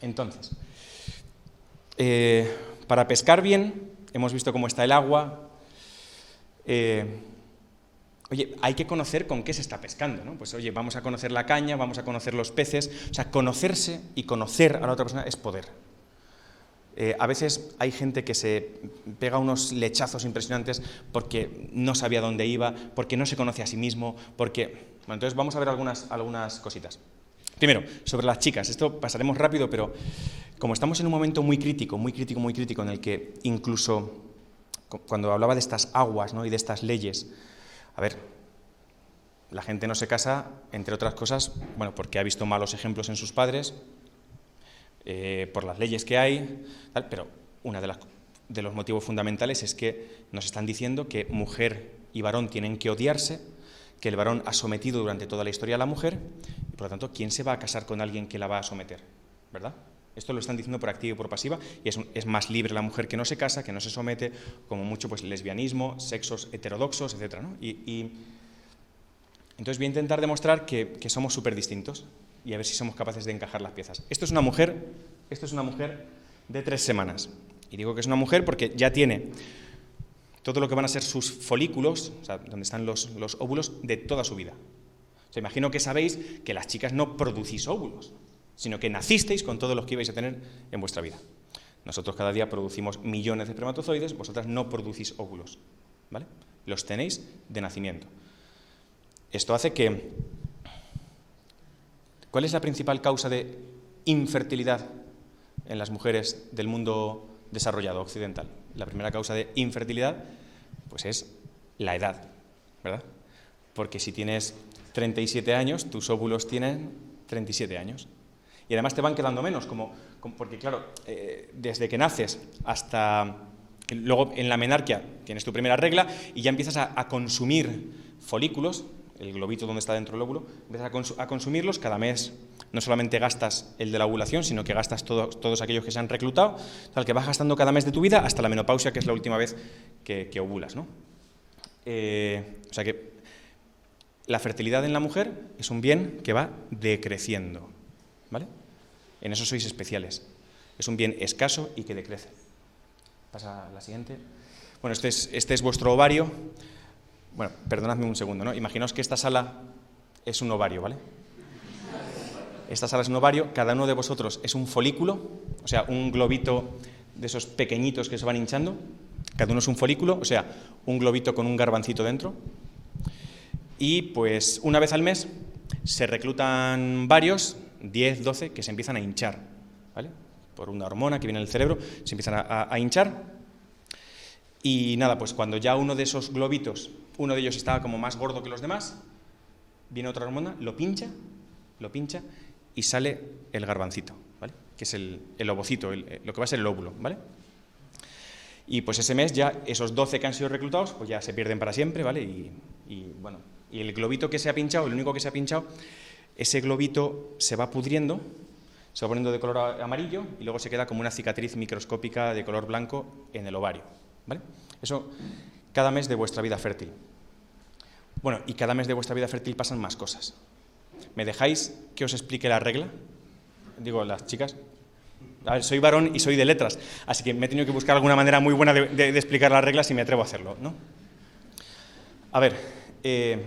Entonces, eh, para pescar bien, hemos visto cómo está el agua. Eh, oye, hay que conocer con qué se está pescando, ¿no? Pues oye, vamos a conocer la caña, vamos a conocer los peces. O sea, conocerse y conocer a la otra persona es poder. Eh, a veces hay gente que se pega unos lechazos impresionantes porque no sabía dónde iba, porque no se conoce a sí mismo, porque... Bueno, entonces vamos a ver algunas, algunas cositas. Primero, sobre las chicas. Esto pasaremos rápido, pero como estamos en un momento muy crítico, muy crítico, muy crítico, en el que incluso cuando hablaba de estas aguas ¿no? y de estas leyes, a ver, la gente no se casa, entre otras cosas, bueno, porque ha visto malos ejemplos en sus padres, eh, por las leyes que hay, pero uno de, de los motivos fundamentales es que nos están diciendo que mujer y varón tienen que odiarse, que el varón ha sometido durante toda la historia a la mujer, y por lo tanto, ¿quién se va a casar con alguien que la va a someter? ¿Verdad? Esto lo están diciendo por activa y por pasiva, y es, más libre la mujer que no se casa, que no se somete, como mucho pues lesbianismo, sexos heterodoxos, etc. Y, entonces voy a intentar demostrar que, que somos súper distintos y a ver si somos capaces de encajar las piezas. Esto es una mujer, esto es una mujer de tres semanas. Y digo que es una mujer porque ya tiene todo lo que van a ser sus folículos, o sea, donde están los, óvulos, de toda su vida. O imagino que sabéis que las chicas no producís óvulos, sino que nacisteis con todos los que ibais a tener en vuestra vida. Nosotros cada día producimos millones de espermatozoides, vosotras no producís óvulos, ¿vale? Los tenéis de nacimiento. Esto hace que... ¿Cuál es la principal causa de infertilidad en las mujeres del mundo desarrollado occidental? La primera causa de infertilidad pues es la edad, ¿verdad? Porque si tienes 37 años, tus óvulos tienen 37 años. Y además te van quedando menos, como, porque claro, eh, desde que naces hasta... Luego en la menarquia tienes tu primera regla y ya empiezas a, consumir folículos, el globito donde está dentro del óvulo, empiezas a, consumirlos cada mes. No solamente gastas el de la ovulación, sino que gastas todos aquellos que se han reclutado, tal que vas gastando cada mes de tu vida hasta la menopausia, que es la última vez que, ovulas. ¿no? Eh, o sea que la fertilidad en la mujer es un bien que va decreciendo. ¿vale? En eso sois especiales. Es un bien escaso y que decrece. Pasa la siguiente. Bueno, este es, este es vuestro ovario. Bueno, perdonadme un segundo, ¿no? Imaginaos que esta sala es un ovario, ¿vale? Esta sala es un ovario, cada uno de vosotros es un folículo, o sea, un globito de esos pequeñitos que se van hinchando. Cada uno es un folículo, o sea, un globito con un garbancito dentro. Y pues una vez al mes se reclutan varios, 10, 12, que se empiezan a hinchar, ¿vale? Por una hormona que viene del cerebro, se empiezan a, hinchar. Y nada, pues cuando ya uno de esos globitos, uno de ellos estaba como más gordo que los demás, viene otra hormona, lo pincha, lo pincha y sale el garbancito, ¿vale? Que es el, el ovocito, lo que va a ser el óvulo, ¿vale? Y pues ese mes ya esos 12 que han sido reclutados, pues ya se pierden para siempre, ¿vale? Y, bueno, y el globito que se ha pinchado, el único que se ha pinchado, ese globito se va pudriendo, se va poniendo de color amarillo y luego se queda como una cicatriz microscópica de color blanco en el ovario, ¿vale? Eso cada mes de vuestra vida fértil. Bueno, y cada mes de vuestra vida fértil pasan más cosas. ¿Me dejáis que os explique la regla? Digo, las chicas. A ver, soy varón y soy de letras, así que me he tenido que buscar alguna manera muy buena de, explicar las reglas y me atrevo a hacerlo, ¿no? A ver, eh,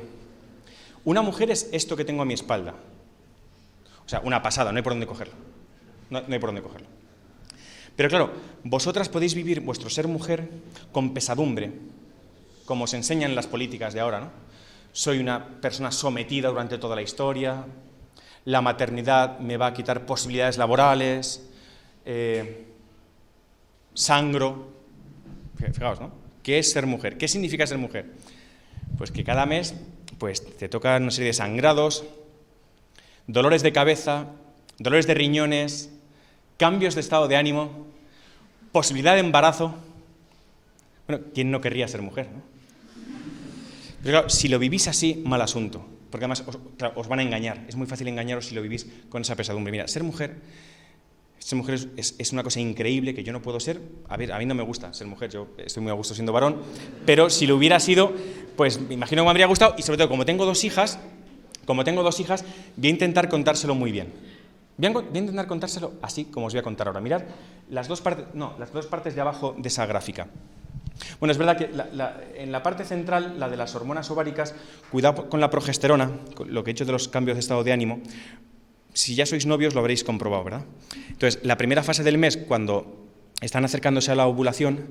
una mujer es esto que tengo a mi espalda. O sea, una pasada, no hay por dónde cogerlo. No, hay por dónde cogerlo. Pero claro, vosotras podéis vivir vuestro ser mujer con pesadumbre, como se enseñan las políticas de ahora, ¿no? Soy una persona sometida durante toda la historia, la maternidad me va a quitar posibilidades laborales, eh, sangro. Fijaos, ¿no? ¿Qué es ser mujer? ¿Qué significa ser mujer? Pues que cada mes pues, te tocan una serie de sangrados, dolores de cabeza, dolores de riñones, cambios de estado de ánimo, posibilidad de embarazo. Bueno, ¿quién no querría ser mujer? Pero claro, si lo vivís así, mal asunto, porque además os, os van a engañar. Es muy fácil engañaros si lo vivís con esa pesadumbre. Mira, ser mujer ser mujer es, una cosa increíble que yo no puedo ser. A ver, a mí no me gusta ser mujer, yo estoy muy a gusto siendo varón, pero si lo hubiera sido, pues me imagino que me habría gustado y sobre todo como tengo dos hijas, como tengo dos hijas, voy a intentar contárselo muy bien. Voy a, intentar contárselo así como os voy a contar ahora. Mirad las dos partes, no, las dos partes de abajo de esa gráfica. Bueno, es verdad que en la parte central, la de las hormonas ováricas, cuidado con la progesterona, lo que he hecho de los cambios de estado de ánimo. Si ya sois novios lo habréis comprobado, ¿verdad? Entonces, la primera fase del mes, cuando están acercándose a la ovulación,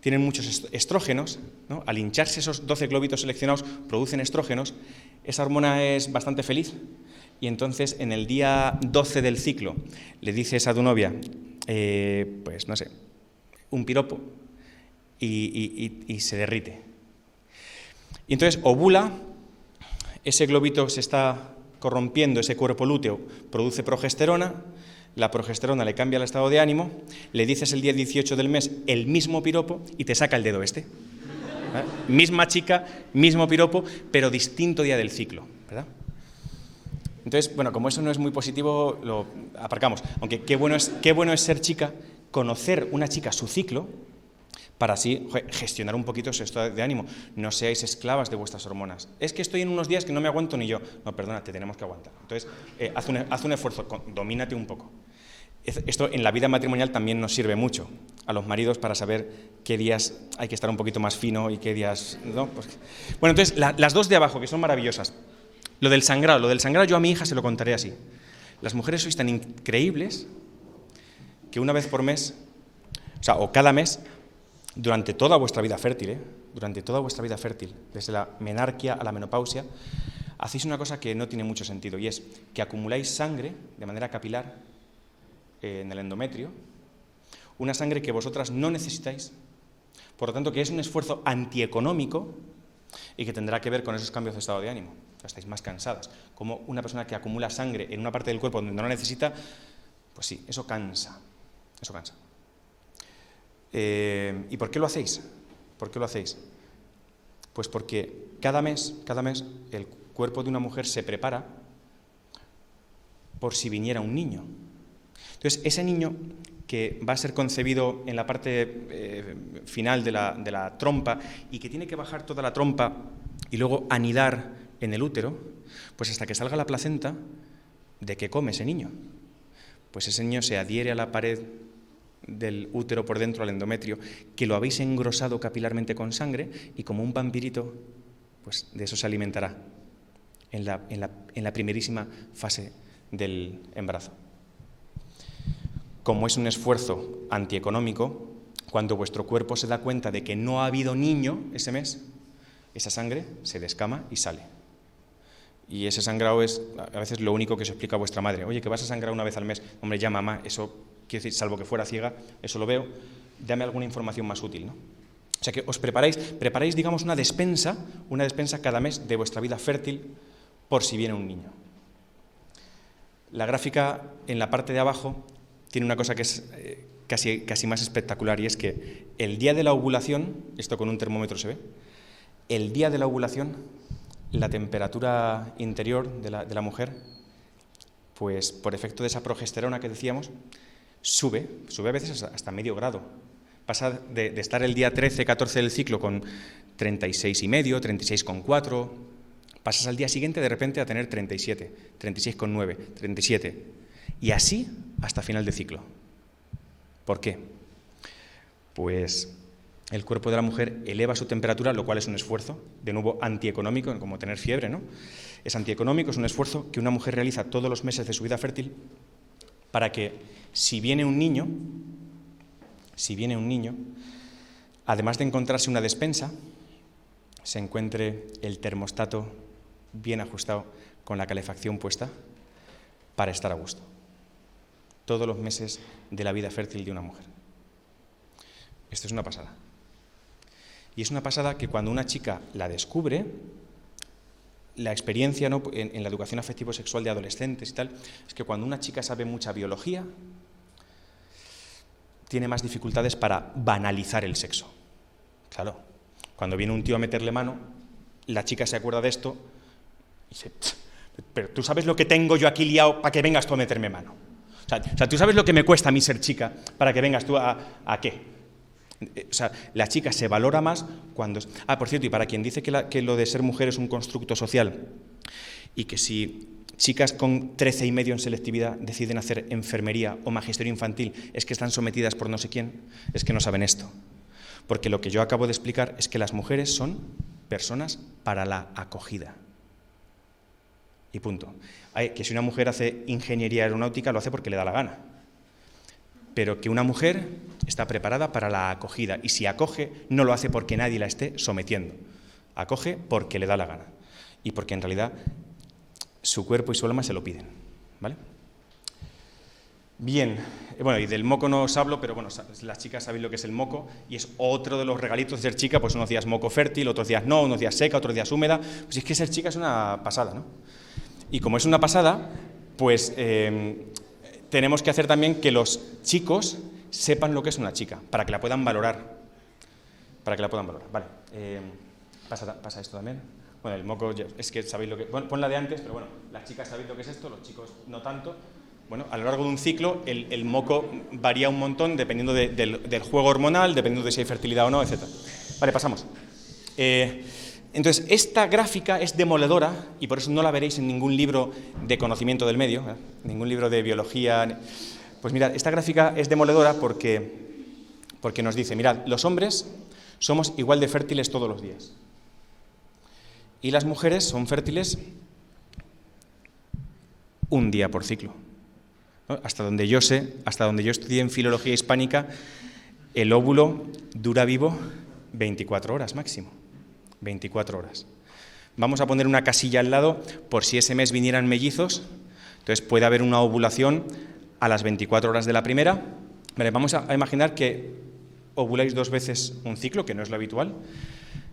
tienen muchos estrógenos, al hincharse esos 12 glóbitos seleccionados producen estrógenos, esa hormona es bastante feliz y entonces en el día 12 del ciclo le dices a tu novia, eh, pues no sé, un piropo y, se derrite. Y entonces ovula, ese globito se está corrompiendo, ese cuerpo lúteo produce progesterona, la progesterona le cambia el estado de ánimo, le dices el día 18 del mes el mismo piropo y te saca el dedo este. Misma chica, mismo piropo, pero distinto día del ciclo. ¿verdad? Entonces, bueno, como eso no es muy positivo, lo aparcamos. Aunque qué bueno es, qué bueno es ser chica, conocer una chica su ciclo, para así gestionar un poquito su estado de ánimo. No seáis esclavas de vuestras hormonas. Es que estoy en unos días que no me aguanto ni yo. No, perdona, te tenemos que aguantar. Entonces, eh, haz, un, haz, un, esfuerzo, domínate un poco. Esto en la vida matrimonial también nos sirve mucho a los maridos para saber qué días hay que estar un poquito más fino y qué días... ¿no? Pues, bueno, entonces, las dos de abajo, que son maravillosas. Lo del sangrado, lo del sangrado yo a mi hija se lo contaré así. Las mujeres sois tan increíbles que una vez por mes, o cada mes, durante toda vuestra vida fértil, ¿eh? durante toda vuestra vida fértil, desde la menarquia a la menopausia, hacéis una cosa que no tiene mucho sentido y es que acumuláis sangre de manera capilar eh, en el endometrio, una sangre que vosotras no necesitáis, por lo tanto que es un esfuerzo antieconómico y que tendrá que ver con esos cambios de estado de ánimo. Estáis más cansadas. Como una persona que acumula sangre en una parte del cuerpo donde no la necesita, pues sí, eso cansa. Eso cansa. Eh, ¿Y por qué lo hacéis? ¿Por qué lo hacéis? Pues porque cada mes, cada mes, el cuerpo de una mujer se prepara por si viniera un niño. Entonces, ese niño que va a ser concebido en la parte eh, final de la, de la trompa y que tiene que bajar toda la trompa y luego anidar en el útero, pues hasta que salga la placenta, ¿de qué come ese niño? Pues ese niño se adhiere a la pared del útero por dentro al endometrio, que lo habéis engrosado capilarmente con sangre y como un vampirito, pues de eso se alimentará en la, en la primerísima fase del embarazo. Como es un esfuerzo antieconómico, cuando vuestro cuerpo se da cuenta de que no ha habido niño ese mes, esa sangre se descama y sale. Y ese sangrado es a veces lo único que se explica a vuestra madre. Oye, que vas a sangrar una vez al mes. Hombre, ya mamá, eso quiero decir, salvo que fuera ciega, eso lo veo, dame alguna información más útil, ¿no? O sea que os preparáis, preparáis, digamos, una despensa, una despensa cada mes de vuestra vida fértil por si viene un niño. La gráfica en la parte de abajo tiene una cosa que es eh, casi, casi más espectacular y es que el día de la ovulación, esto con un termómetro se ve, el día de la ovulación, la temperatura interior de la, de la mujer, pues por efecto de esa progesterona que decíamos, sube, sube a veces hasta medio grado. Pasa de, estar el día 13, 14 del ciclo con 36,5, 36,4, pasas al día siguiente de repente a tener 37, 36,9, 37. Y así hasta final de ciclo. ¿Por qué? Pues el cuerpo de la mujer eleva su temperatura, lo cual es un esfuerzo, de nuevo antieconómico, como tener fiebre, ¿no? Es antieconómico, es un esfuerzo que una mujer realiza todos los meses de su vida fértil para que si viene un niño, si viene un niño, además de encontrarse una despensa, se encuentre el termostato bien ajustado con la calefacción puesta para estar a gusto. Todos los meses de la vida fértil de una mujer. Esto es una pasada. Y es una pasada que cuando una chica la descubre, la experiencia en, la educación afectivo-sexual de adolescentes y tal, es que cuando una chica sabe mucha biología, tiene más dificultades para banalizar el sexo. Claro, cuando viene un tío a meterle mano, la chica se acuerda de esto y dice, pero tú sabes lo que tengo yo aquí liado para que vengas tú a meterme mano. O sea, tú sabes lo que me cuesta a mí ser chica para que vengas tú a, a qué. Eh, o sea, la chica se valora más cuando... Ah, por cierto, y para quien dice que, que lo de ser mujer es un constructo social y que si chicas con 13 y medio en selectividad deciden hacer enfermería o magisterio infantil, es que están sometidas por no sé quién, es que no saben esto. Porque lo que yo acabo de explicar es que las mujeres son personas para la acogida. Y punto. Que si una mujer hace ingeniería aeronáutica, lo hace porque le da la gana. Pero que una mujer está preparada para la acogida. Y si acoge, no lo hace porque nadie la esté sometiendo. Acoge porque le da la gana. Y porque en realidad su cuerpo y su alma se lo piden. ¿Vale? Bien, eh, bueno, y del moco no os hablo, pero bueno, las chicas saben lo que es el moco y es otro de los regalitos de ser chica, pues unos días moco fértil, otros días no, unos días seca, otros días húmeda. Pues es que ser chica es una pasada, ¿no? Y como es una pasada, pues em, tenemos que hacer también que los chicos sepan lo que es una chica, para que la puedan valorar. Para que la puedan valorar. Vale, pasa, pasa esto también. Bueno, el moco, es que sabéis lo que... Bueno, pon la de antes, pero bueno, las chicas sabéis lo que es esto, los chicos no tanto. Bueno, a lo largo de un ciclo el, moco varía un montón dependiendo del, juego hormonal, dependiendo de si hay fertilidad o no, etc. Vale, pasamos. Eh, entonces, esta gráfica es demoledora y por eso no la veréis en ningún libro de conocimiento del medio, ¿eh? ningún libro de biología. Pues mirad, esta gráfica es demoledora porque, porque nos dice, mirad, los hombres somos igual de fértiles todos los días. Y las mujeres son fértiles un día por ciclo. Hasta donde yo sé, hasta donde yo estudié en filología hispánica, el óvulo dura vivo 24 horas máximo. 24 horas. Vamos a poner una casilla al lado por si ese mes vinieran mellizos. Entonces puede haber una ovulación a las 24 horas de la primera. vamos a imaginar que ovuláis dos veces un ciclo, que no es lo habitual.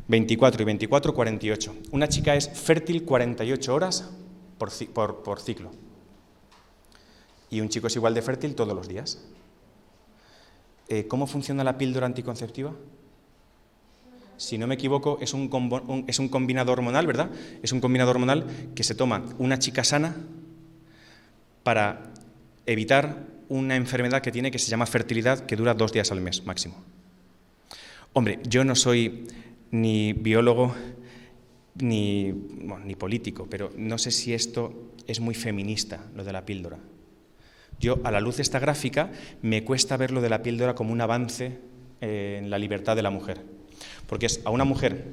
24 y 24, 48. Una chica es fértil 48 horas por, por ciclo y un chico es igual de fértil todos los días. Eh, ¿Cómo funciona la píldora anticonceptiva? Si no me equivoco, es un, es un combinado hormonal, ¿verdad? Es un combinado hormonal que se toma una chica sana para evitar una enfermedad que tiene que se llama fertilidad, que dura dos días al mes máximo. Hombre, yo no soy ni biólogo ni, ni político, pero no sé si esto es muy feminista, lo de la píldora. Yo, a la luz de esta gráfica, me cuesta ver lo de la píldora como un avance eh, en la libertad de la mujer. Porque es a una mujer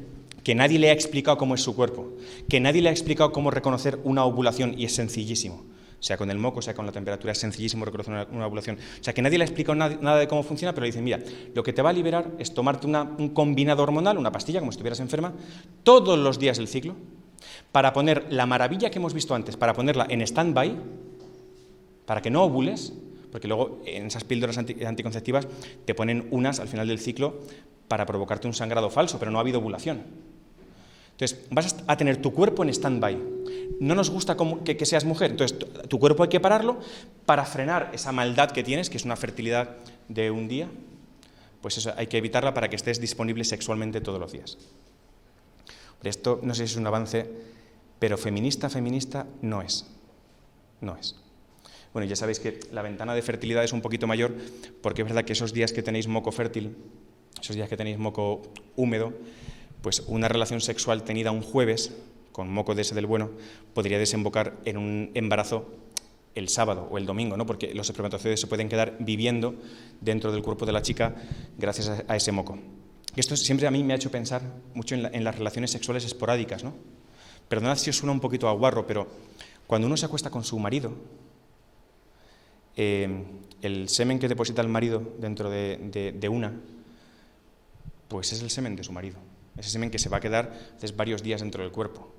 que nadie le ha explicado cómo es su cuerpo, que nadie le ha explicado cómo reconocer una ovulación, y es sencillísimo. Sea con el moco, sea con la temperatura, es sencillísimo reconocer una, ovulación. O sea, que nadie le ha explicado nada, de cómo funciona, pero le dicen, mira, lo que te va a liberar es tomarte un combinado hormonal, una pastilla, como si estuvieras enferma, todos los días del ciclo, para poner la maravilla que hemos visto antes, para ponerla en stand-by, para que no ovules, porque luego en esas píldoras anticonceptivas te ponen unas al final del ciclo para provocarte un sangrado falso, pero no ha habido ovulación. Entonces, vas a tener tu cuerpo en stand-by. No nos gusta que, seas mujer, entonces tu, cuerpo hay que pararlo para frenar esa maldad que tienes, que es una fertilidad de un día, pues eso hay que evitarla para que estés disponible sexualmente todos los días. Esto no sé si es un avance, pero feminista, feminista no es. No es. Bueno, ya sabéis que la ventana de fertilidad es un poquito mayor porque es verdad que esos días que tenéis moco fértil, esos días que tenéis moco húmedo, pues una relación sexual tenida un jueves con moco de ese del bueno podría desembocar en un embarazo el sábado o el domingo, ¿no? porque los espermatozoides se pueden quedar viviendo dentro del cuerpo de la chica gracias a, ese moco. Esto siempre a mí me ha hecho pensar mucho en, las relaciones sexuales esporádicas. ¿no? Perdonad si os suena un poquito a guarro, pero cuando uno se acuesta con su marido, eh, el semen que deposita el marido dentro de, una, pues es el semen de su marido. Ese semen que se va a quedar varios días dentro del cuerpo.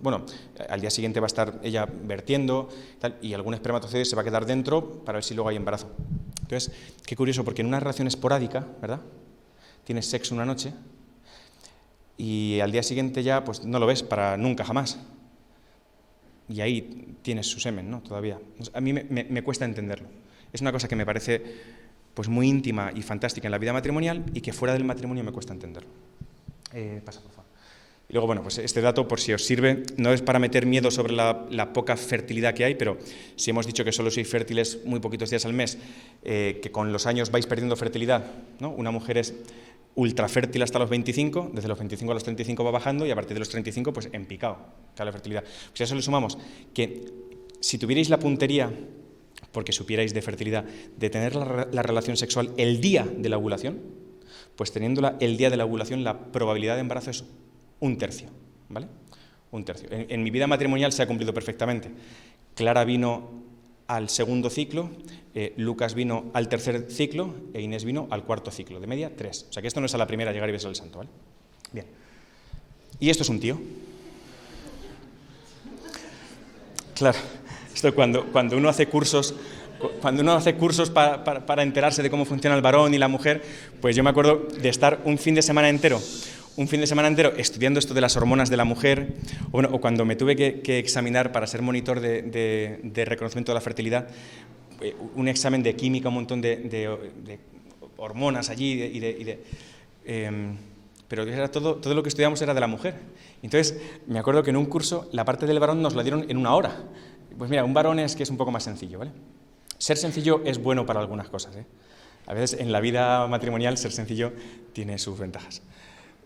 bueno, al día siguiente va a estar ella vertiendo y algún espermatozoide se va a quedar dentro para ver si luego hay embarazo. Entonces, qué curioso, porque en una relación esporádica, ¿verdad? Tienes sexo una noche y al día siguiente ya pues no lo ves para nunca jamás y ahí tienes su semen, ¿no? Todavía. A mí me, cuesta entenderlo. Es una cosa que me parece pues muy íntima y fantástica en la vida matrimonial y que fuera del matrimonio me cuesta entenderlo. Eh, pasa, por favor. Y luego, bueno, pues este dato, por si os sirve, no es para meter miedo sobre la, poca fertilidad que hay, pero si hemos dicho que solo sois fértiles muy poquitos días al mes, eh, que con los años vais perdiendo fertilidad, ¿no? Una mujer es ultra fértil hasta los 25, desde los 25 a los 35 va bajando y a partir de los 35 pues en picado, cae la fertilidad. Si a eso le sumamos que si tuvierais la puntería, porque supierais de fertilidad, de tener la, relación sexual el día de la ovulación, pues teniéndola el día de la ovulación la probabilidad de embarazo es un tercio, ¿vale? Un tercio. En, mi vida matrimonial se ha cumplido perfectamente. Clara vino al segundo ciclo, eh, Lucas vino al tercer ciclo e Inés vino al cuarto ciclo. De media, tres. O sea que esto no es a la primera llegar y besar el santo. Bien. Y esto es un tío. Claro, esto cuando, cuando uno hace cursos cuando uno hace cursos para, para, enterarse de cómo funciona el varón y la mujer, pues yo me acuerdo de estar un fin de semana entero un fin de semana entero estudiando esto de las hormonas de la mujer, o, cuando me tuve que, examinar para ser monitor de, reconocimiento de la fertilidad, eh, un examen de química, un montón de, hormonas allí y de... Em, pero era todo, todo lo que estudiamos era de la mujer. Entonces, me acuerdo que en un curso la parte del varón nos la dieron en una hora. Pues mira, un varón es que es un poco más sencillo, ¿vale? Ser sencillo es bueno para algunas cosas, ¿eh? A veces en la vida matrimonial ser sencillo tiene sus ventajas.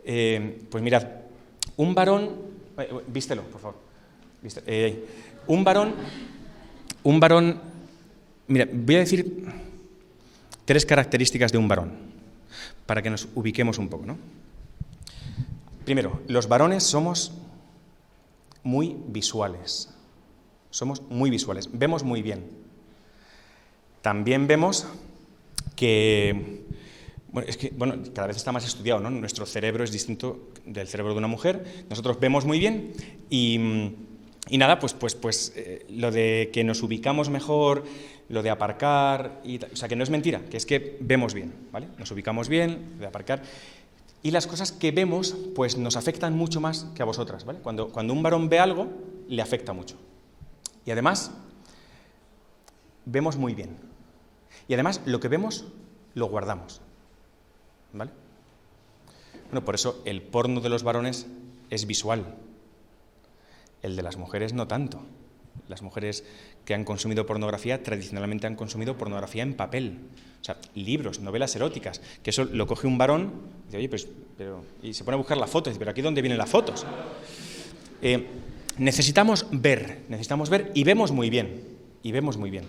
Eh, pues mirad, un varón, eh, vístelo, por favor. Eh, un varón, un varón, mira, voy a decir tres características de un varón, para que nos ubiquemos un poco, ¿no? Primero, los varones somos muy visuales. Somos muy visuales, vemos muy bien. También vemos que bueno, es que bueno, cada vez está más estudiado, ¿no? Nuestro cerebro es distinto del cerebro de una mujer. Nosotros vemos muy bien y, y nada, pues, pues, pues eh, lo de que nos ubicamos mejor, lo de aparcar, y, o sea, que no es mentira, que es que vemos bien, ¿vale? Nos ubicamos bien, de aparcar. Y las cosas que vemos, pues nos afectan mucho más que a vosotras, ¿vale? Cuando, cuando un varón ve algo, le afecta mucho. Y además, vemos muy bien. Y además, lo que vemos, lo guardamos. ¿Vale? Bueno, por eso el porno de los varones es visual, el de las mujeres no tanto. Las mujeres que han consumido pornografía tradicionalmente han consumido pornografía en papel, o sea, libros, novelas eróticas, que eso lo coge un varón y dice, oye, pues, pero, y se pone a buscar la foto, y dice, pero aquí dónde vienen las fotos. Eh, necesitamos ver, necesitamos ver y vemos muy bien, y vemos muy bien.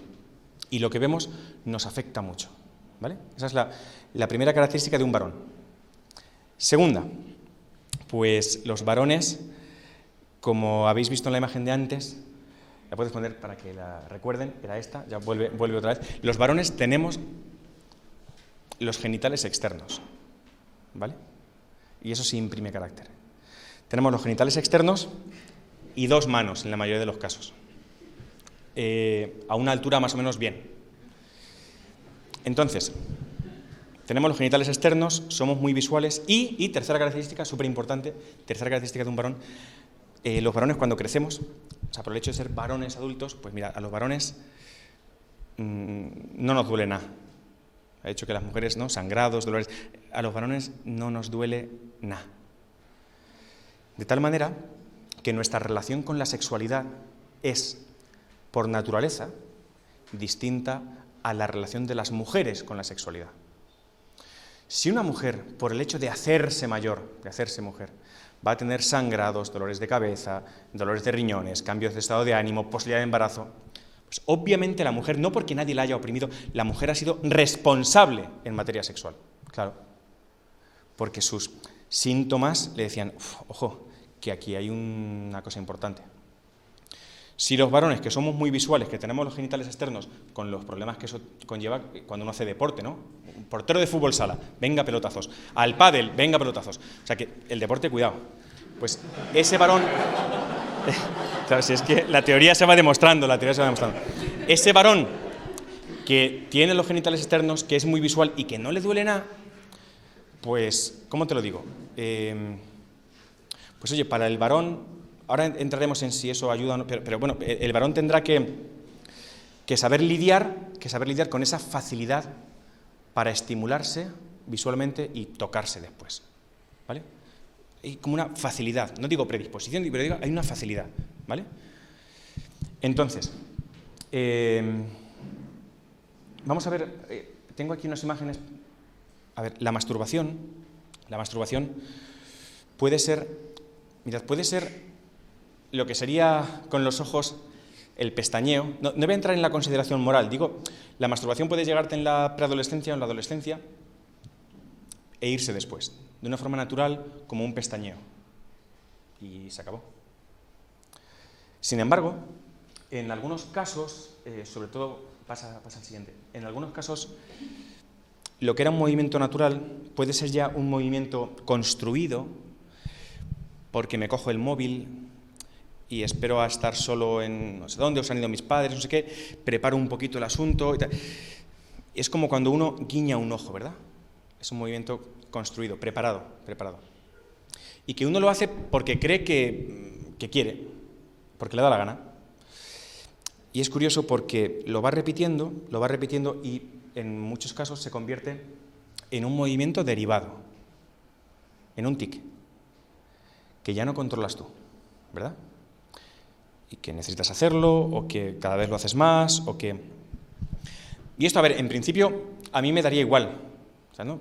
Y lo que vemos nos afecta mucho. ¿Vale? Esa es la, primera característica de un varón. Segunda, pues los varones, como habéis visto en la imagen de antes, la puedes poner para que la recuerden, era esta, ya vuelve, vuelve otra vez. Los varones tenemos los genitales externos, ¿vale? Y eso sí imprime carácter. Tenemos los genitales externos y dos manos en la mayoría de los casos, eh, a una altura más o menos bien. Entonces, tenemos los genitales externos, somos muy visuales y, tercera característica, súper importante, tercera característica de un varón, eh, los varones cuando crecemos, o sea, por el hecho de ser varones adultos, pues mira, a los varones mm, no nos duele nada. Ha dicho que las mujeres, ¿no? Sangrados, dolores. A los varones no nos duele nada. De tal manera que nuestra relación con la sexualidad es, por naturaleza, distinta a la relación de las mujeres con la sexualidad. Si una mujer, por el hecho de hacerse mayor, de hacerse mujer, va a tener sangrados, dolores de cabeza, dolores de riñones, cambios de estado de ánimo, posibilidad de embarazo, pues obviamente la mujer, no porque nadie la haya oprimido, la mujer ha sido responsable en materia sexual, claro, porque sus síntomas le decían, ojo, que aquí hay una cosa importante. Si los varones, que somos muy visuales, que tenemos los genitales externos, con los problemas que eso conlleva cuando uno hace deporte, ¿no? Portero de fútbol sala, venga pelotazos. Al pádel, venga pelotazos. O sea que el deporte, cuidado. Pues ese varón... claro, si es que la teoría se va demostrando, la teoría se va demostrando. Ese varón que tiene los genitales externos, que es muy visual y que no le duele nada, pues, ¿cómo te lo digo? Eh, pues oye, para el varón Ahora entraremos en si eso ayuda o no, pero, bueno, el varón tendrá que, que, saber lidiar, que saber lidiar con esa facilidad para estimularse visualmente y tocarse después. ¿Vale? Hay como una facilidad, no digo predisposición, pero digo, hay una facilidad. ¿Vale? Entonces, em, vamos a ver, eh, tengo aquí unas imágenes. A ver, la masturbación La masturbación puede ser, mirad, puede ser lo que sería con los ojos el pestañeo. No, no voy a entrar en la consideración moral, digo, la masturbación puede llegarte en la preadolescencia o en la adolescencia e irse después, de una forma natural como un pestañeo. Y se acabó. Sin embargo, en algunos casos, eh, sobre todo, pasa, pasa el siguiente, en algunos casos lo que era un movimiento natural puede ser ya un movimiento construido porque me cojo el móvil y espero a estar solo en no sé dónde, os han ido mis padres, no sé qué, preparo un poquito el asunto y tal. Es como cuando uno guiña un ojo, ¿verdad? Es un movimiento construido, preparado, preparado. Y que uno lo hace porque cree que, que quiere, porque le da la gana. Y es curioso porque lo va repitiendo, lo va repitiendo y en muchos casos se convierte en un movimiento derivado, en un tic, que ya no controlas tú, ¿verdad? Y que necesitas hacerlo, o que cada vez lo haces más, o que... Y esto, a ver, en principio a mí me daría igual. O sea, ¿no?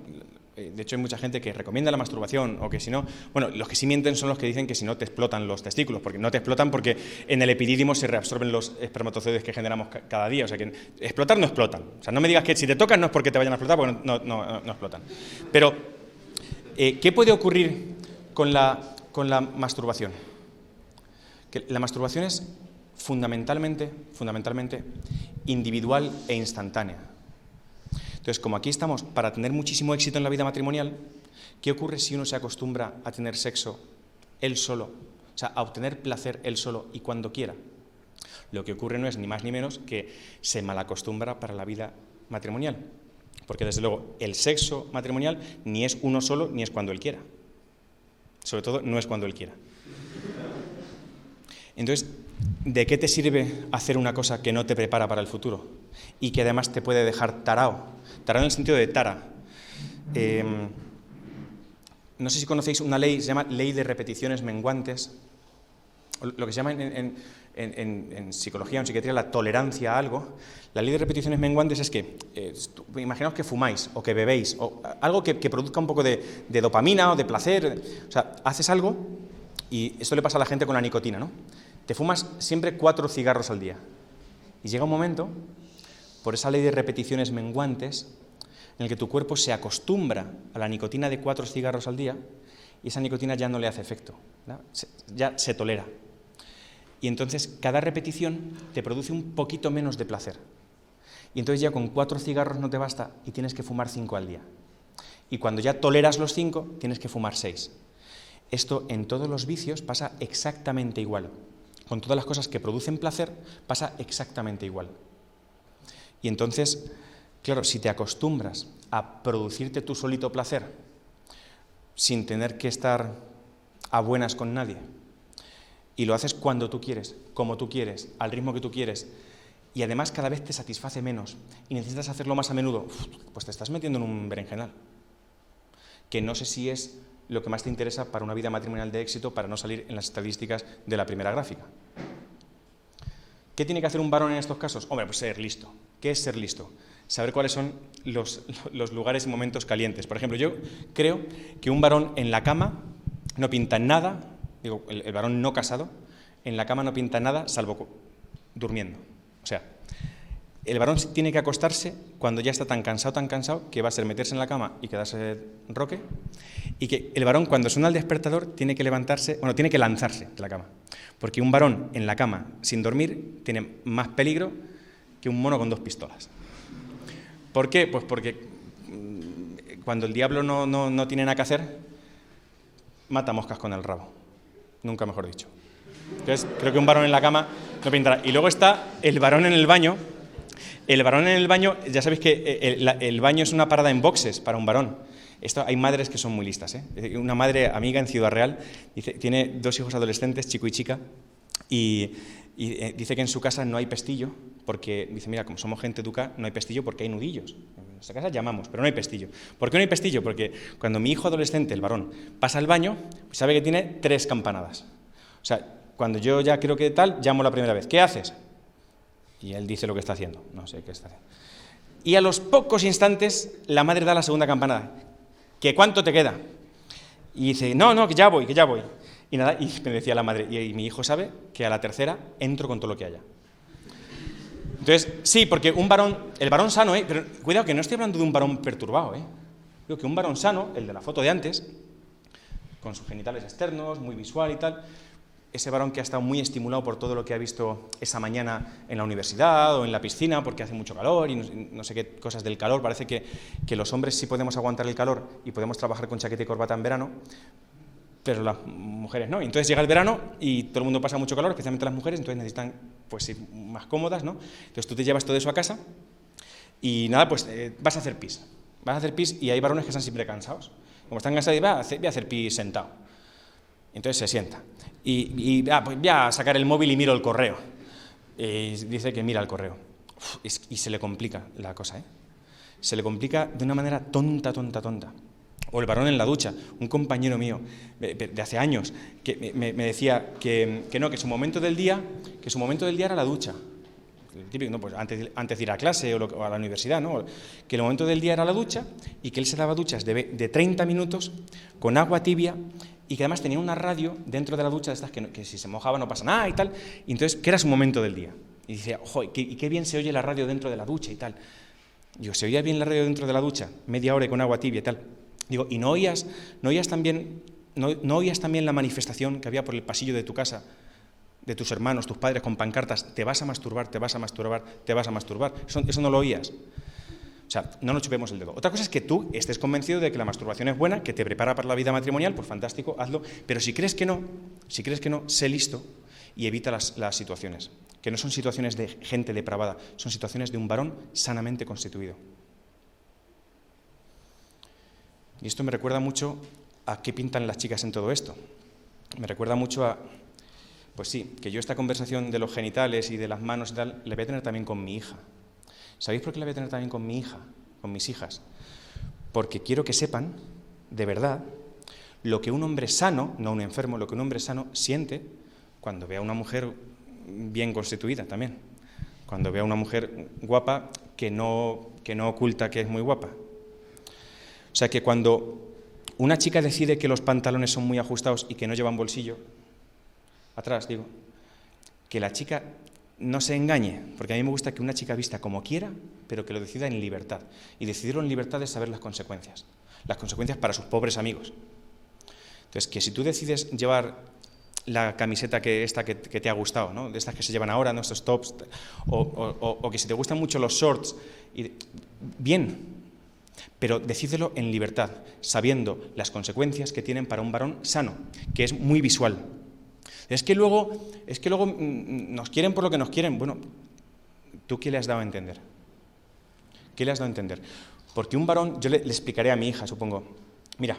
De hecho, hay mucha gente que recomienda la masturbación o que si no, bueno, los que sí mienten son los que dicen que si no te explotan los testículos, porque no te explotan porque en el epidídimo se reabsorben los espermatozoides que generamos cada día, o sea que explotar no explotan. O sea, no me digas que si te tocan no es porque te vayan a explotar, porque no, no, no, explotan. Pero, eh, ¿qué puede ocurrir con la, con la masturbación? La masturbación es fundamentalmente, fundamentalmente individual e instantánea. Entonces, como aquí estamos para tener muchísimo éxito en la vida matrimonial, ¿qué ocurre si uno se acostumbra a tener sexo él solo? O sea, a obtener placer él solo y cuando quiera. Lo que ocurre no es ni más ni menos que se malacostumbra para la vida matrimonial. Porque desde luego el sexo matrimonial ni es uno solo ni es cuando él quiera. Sobre todo no es cuando él quiera. Entonces, ¿de qué te sirve hacer una cosa que no te prepara para el futuro y que además te puede dejar tarao? Tarao en el sentido de tara. Em, no sé si conocéis una ley, se llama ley de repeticiones menguantes, lo que se llama en, psicología o en psiquiatría la tolerancia a algo. La ley de repeticiones menguantes es que, eh, imaginaos que fumáis o que bebéis, o algo que, produzca un poco de, dopamina o de placer. O sea, haces algo y esto le pasa a la gente con la nicotina, ¿no? Te fumas siempre cuatro cigarros al día. Y llega un momento, por esa ley de repeticiones menguantes, en el que tu cuerpo se acostumbra a la nicotina de cuatro cigarros al día y esa nicotina ya no le hace efecto, ya se tolera. Y entonces cada repetición te produce un poquito menos de placer. Y entonces ya con cuatro cigarros no te basta y tienes que fumar cinco al día. Y cuando ya toleras los cinco, tienes que fumar seis. Esto en todos los vicios pasa exactamente igual con todas las cosas que producen placer, pasa exactamente igual. Y entonces, claro, si te acostumbras a producirte tu solito placer sin tener que estar a buenas con nadie, y lo haces cuando tú quieres, como tú quieres, al ritmo que tú quieres, y además cada vez te satisface menos y necesitas hacerlo más a menudo, pues te estás metiendo en un berenjenal. Que no sé si es lo que más te interesa para una vida matrimonial de éxito para no salir en las estadísticas de la primera gráfica. ¿Qué tiene que hacer un varón en estos casos? Hombre, pues ser listo. ¿Qué es ser listo? Saber cuáles son los, lugares y momentos calientes. Por ejemplo, yo creo que un varón en la cama no pinta nada, digo, el varón no casado, en la cama no pinta nada salvo durmiendo. O sea, el varón tiene que acostarse cuando ya está tan cansado, tan cansado, que va a ser meterse en la cama y quedarse roque, y que el varón cuando suena el despertador tiene que levantarse, bueno, tiene que lanzarse de la cama, porque un varón en la cama sin dormir tiene más peligro que un mono con dos pistolas. ¿Por qué? Pues porque mm, cuando el diablo no, no tiene nada que hacer, mata moscas con el rabo, nunca mejor dicho. Entonces, creo que un varón en la cama no pintará. Y luego está el varón en el baño, el varón en el baño, ya sabéis que eh, el, baño es una parada en boxes para un varón. Esto, hay madres que son muy listas. ¿eh? Una madre amiga en Ciudad Real dice, tiene dos hijos adolescentes, chico y chica, y, eh, dice que en su casa no hay pestillo, porque dice, mira, como somos gente educada, no hay pestillo porque hay nudillos. En nuestra casa llamamos, pero no hay pestillo. ¿Por qué no hay pestillo? Porque cuando mi hijo adolescente, el varón, pasa al baño, pues sabe que tiene tres campanadas. O sea, cuando yo ya creo que tal, llamo la primera vez. ¿Qué haces? Y él dice lo que está haciendo, no sé qué está haciendo. Y a los pocos instantes la madre da la segunda campanada. ¿Qué cuánto te queda? Y dice, no, no, que ya voy, que ya voy. Y nada, y me decía la madre, y, mi hijo sabe que a la tercera entro con todo lo que haya. Entonces, sí, porque un varón, el varón sano, ¿eh? pero cuidado que no estoy hablando de un varón perturbado, ¿eh? Digo que un varón sano, el de la foto de antes, con sus genitales externos, muy visual y tal, ese varón que ha estado muy estimulado por todo lo que ha visto esa mañana en la universidad o en la piscina porque hace mucho calor y no, sé qué cosas del calor. Parece que, que, los hombres sí podemos aguantar el calor y podemos trabajar con chaqueta y corbata en verano, pero las mujeres no. entonces llega el verano y todo el mundo pasa mucho calor, especialmente las mujeres, entonces necesitan pues ir más cómodas, ¿no? Entonces tú te llevas todo eso a casa y nada, pues eh, vas a hacer pis. Vas a hacer pis y hay varones que están siempre cansados. Como están cansados, voy a hacer pis sentado. Entonces se sienta. Y, y ah, pues voy a sacar el móvil y miro el correo. Y dice que mira el correo. y se le complica la cosa, ¿eh? Se le complica de una manera tonta, tonta, tonta o el varón en la ducha. Un compañero mío de hace años que me, decía que, no, que su momento del día, que su momento del día era la ducha. Típico, ¿no? pues antes, antes de ir a clase o, a la universidad, ¿no? que el momento del día era la ducha y que él se daba duchas de, de 30 minutos con agua tibia y que además tenía una radio dentro de la ducha de estas que, si se mojaba no pasa nada y tal, y entonces que era su momento del día. Y decía, ojo, y qué bien se oye la radio dentro de la ducha y tal. Yo, ¿se oía bien la radio dentro de la ducha? Media hora y con agua tibia y tal. Digo, ¿y no oías, no oías, también, no, oías también la manifestación que había por el pasillo de tu casa, de tus hermanos, tus padres, con pancartas, te vas a masturbar, te vas a masturbar, te vas a masturbar? Eso, eso no lo oías. O sea, no nos chupemos el dedo. Otra cosa es que tú estés convencido de que la masturbación es buena, que te prepara para la vida matrimonial, pues fantástico, hazlo. Pero si crees que no, si crees que no, sé listo y evita las, las situaciones, que no son situaciones de gente depravada, son situaciones de un varón sanamente constituido. Y esto me recuerda mucho a qué pintan las chicas en todo esto. Me recuerda mucho a, pues sí, que yo esta conversación de los genitales y de las manos y tal, la voy a tener también con mi hija. ¿Sabéis por qué la voy a tener también con mi hija, con mis hijas? Porque quiero que sepan, de verdad, lo que un hombre sano, no un enfermo, lo que un hombre sano siente cuando ve a una mujer bien constituida también. Cuando ve a una mujer guapa que no, que no oculta que es muy guapa, o sea que cuando una chica decide que los pantalones son muy ajustados y que no llevan bolsillo, atrás digo, que la chica no se engañe, porque a mí me gusta que una chica vista como quiera, pero que lo decida en libertad. Y decidirlo en libertad es saber las consecuencias, las consecuencias para sus pobres amigos. Entonces, que si tú decides llevar la camiseta que esta que, te ha gustado, ¿no? de estas que se llevan ahora, ¿no? estos tops, o, que si te gustan mucho los shorts, bien, pero decídelo en libertad, sabiendo las consecuencias que tienen para un varón sano, que es muy visual. Es que luego, es que luego mm, mm, nos quieren por lo que nos quieren. Bueno, ¿tú qué le has dado a entender? ¿Qué le has dado a entender? Porque un varón, yo le, explicaré a mi hija, supongo, mira,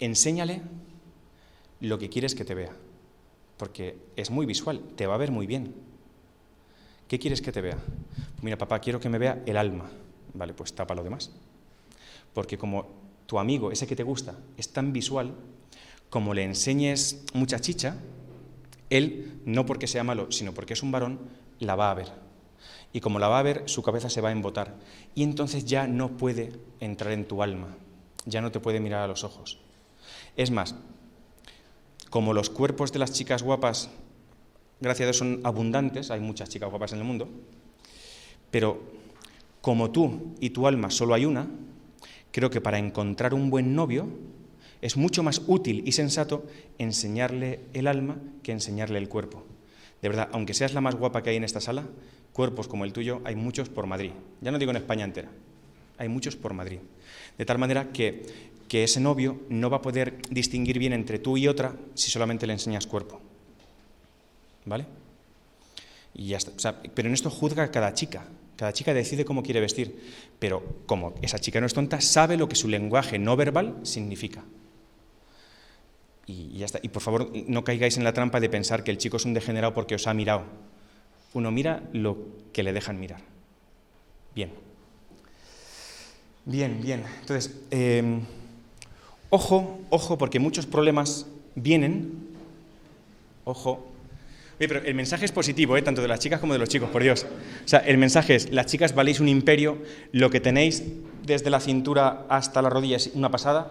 enséñale lo que quieres que te vea, porque es muy visual, te va a ver muy bien. ¿Qué quieres que te vea? Mira, papá, quiero que me vea el alma. Vale, pues tapa lo demás. Porque como tu amigo, ese que te gusta, es tan visual, como le enseñes mucha chicha, él, no porque sea malo, sino porque es un varón, la va a ver. Y como la va a ver, su cabeza se va a embotar. Y entonces ya no puede entrar en tu alma, ya no te puede mirar a los ojos. Es más, como los cuerpos de las chicas guapas, gracias a Dios, son abundantes, hay muchas chicas guapas en el mundo, pero como tú y tu alma solo hay una, Creo que para encontrar un buen novio es mucho más útil y sensato enseñarle el alma que enseñarle el cuerpo. De verdad, aunque seas la más guapa que hay en esta sala, cuerpos como el tuyo hay muchos por Madrid. Ya no digo en España entera, hay muchos por Madrid. De tal manera que, que ese novio no va a poder distinguir bien entre tú y otra si solamente le enseñas cuerpo. ¿Vale? Pero en esto juzga cada chica. Cada chica decide cómo quiere vestir, pero como esa chica no es tonta, sabe lo que su lenguaje no verbal significa. Y ya está. Y por favor, no caigáis en la trampa de pensar que el chico es un degenerado porque os ha mirado. Uno mira lo que le dejan mirar. Bien. Bien, bien. Entonces, em, ojo, ojo, porque muchos problemas vienen, ojo, pero el mensaje es positivo, ¿eh? tanto de las chicas como de los chicos, por Dios. O sea, el mensaje es, las chicas valéis un imperio, lo que tenéis desde la cintura hasta la rodilla es una pasada.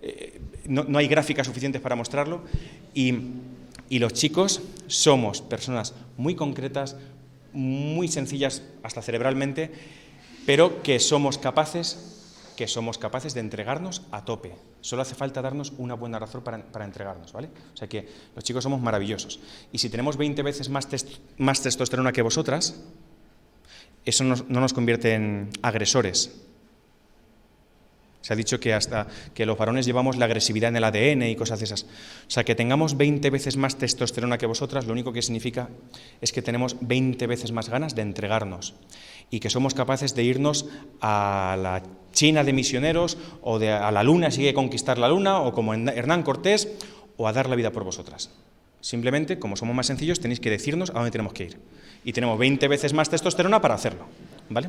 Eh, no, hay gráficas suficientes para mostrarlo. Y, y los chicos somos personas muy concretas, muy sencillas hasta cerebralmente, pero que somos capaces que somos capaces de entregarnos a tope. Solo hace falta darnos una buena razón para, entregarnos, ¿vale? O sea que los chicos somos maravillosos. Y si tenemos 20 veces más, más testosterona que vosotras, eso no nos convierte en agresores, se ha dicho que hasta que los varones llevamos la agresividad en el ADN y cosas de esas. O sea, que tengamos 20 veces más testosterona que vosotras, lo único que significa es que tenemos 20 veces más ganas de entregarnos y que somos capaces de irnos a la China de misioneros o a la luna si hay conquistar la luna o como Hernán Cortés o a dar la vida por vosotras. Simplemente, como somos más sencillos, tenéis que decirnos a dónde tenemos que ir. Y tenemos 20 veces más testosterona para hacerlo. ¿Vale?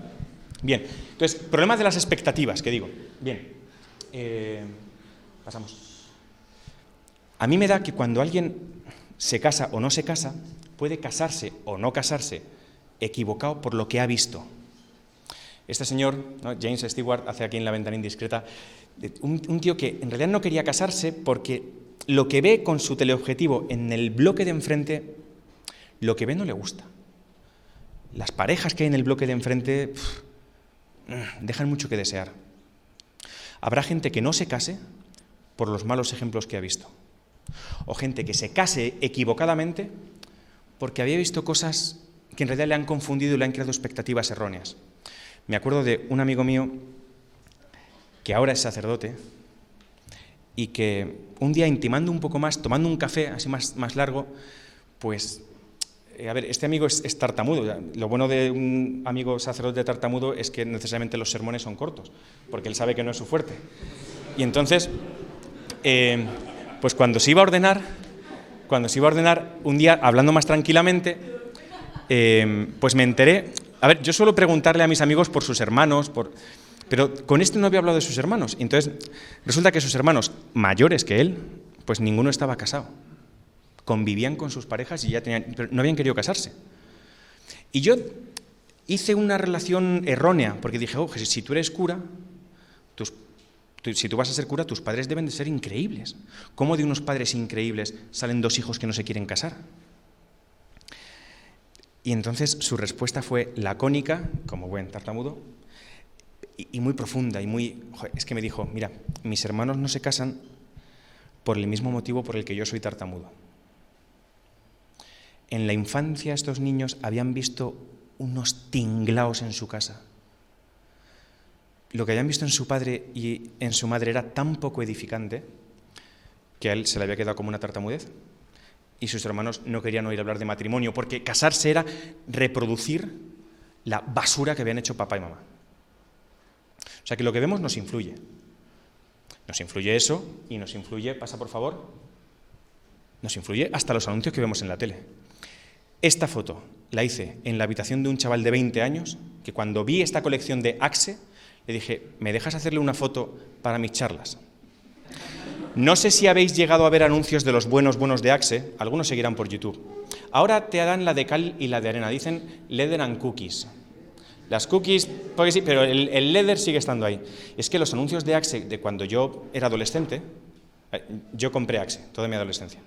Bien, entonces, problemas de las expectativas, que digo. Bien, eh, pasamos. A mí me da que cuando alguien se casa o no se casa, puede casarse o no casarse equivocado por lo que ha visto. Este señor, James Stewart, hace aquí en la ventana indiscreta, un tío que en realidad no quería casarse porque lo que ve con su teleobjetivo en el bloque de enfrente, lo que ve no le gusta. Las parejas que hay en el bloque de enfrente, dejan mucho que desear. Habrá gente que no se case por los malos ejemplos que ha visto. O gente que se case equivocadamente porque había visto cosas que en realidad le han confundido y le han creado expectativas erróneas. Me acuerdo de un amigo mío que ahora es sacerdote y que un día intimando un poco más, tomando un café así más, más largo, pues a ver, este amigo es, tartamudo. Lo bueno de un amigo sacerdote tartamudo es que necesariamente los sermones son cortos, porque él sabe que no es su fuerte. Y entonces, eh, pues cuando se iba a ordenar, cuando se iba a ordenar, un día, hablando más tranquilamente, eh, pues me enteré. A ver, yo suelo preguntarle a mis amigos por sus hermanos, por, pero con este no había hablado de sus hermanos. Entonces, resulta que sus hermanos mayores que él, pues ninguno estaba casado convivían con sus parejas y ya tenían, pero no habían querido casarse. Y yo hice una relación errónea, porque dije, oh, si tú eres cura, si tú vas a ser cura, tus padres deben de ser increíbles. ¿Cómo de unos padres increíbles salen dos hijos que no se quieren casar? Y entonces su respuesta fue lacónica, como buen tartamudo, y, y muy profunda, y muy... Es que me dijo, mira, mis hermanos no se casan por el mismo motivo por el que yo soy tartamudo. En la infancia estos niños habían visto unos tinglaos en su casa. Lo que habían visto en su padre y en su madre era tan poco edificante que a él se le había quedado como una tartamudez. Y sus hermanos no querían oír hablar de matrimonio, porque casarse era reproducir la basura que habían hecho papá y mamá. O sea que lo que vemos nos influye. Nos influye eso y nos influye, pasa por favor, nos influye hasta los anuncios que vemos en la tele. Esta foto la hice en la habitación de un chaval de 20 años que cuando vi esta colección de Axe le dije, ¿me dejas hacerle una foto para mis charlas? No sé si habéis llegado a ver anuncios de los buenos buenos de Axe, algunos seguirán por YouTube. Ahora te dan la de cal y la de arena, dicen leather and cookies. Las cookies, porque sí, pero el, el leather sigue estando ahí. Es que los anuncios de Axe, de cuando yo era adolescente, eh, yo compré Axe toda mi adolescencia.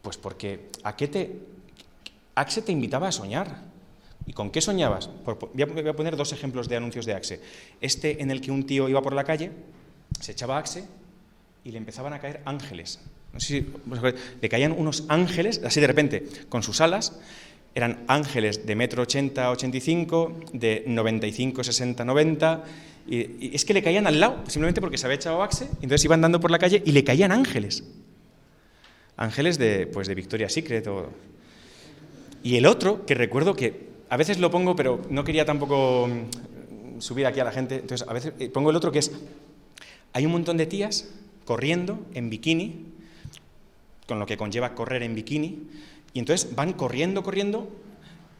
Pues porque, ¿a qué te, Axe te invitaba a soñar. ¿Y con qué soñabas? Voy a poner dos ejemplos de anuncios de Axe. Este en el que un tío iba por la calle, se echaba Axe y le empezaban a caer ángeles. No sé si, le caían unos ángeles, así de repente, con sus alas. Eran ángeles de metro 80, 85, de 95, 60, 90. Y, es que le caían al lado, simplemente porque se había echado Axe. Entonces iban dando por la calle y le caían ángeles. Ángeles de, pues, de Victoria's Secret o y el otro, que recuerdo que a veces lo pongo, pero no quería tampoco mm, subir aquí a la gente, entonces a veces eh, pongo el otro que es, hay un montón de tías corriendo en bikini, con lo que conlleva correr en bikini, y entonces van corriendo, corriendo,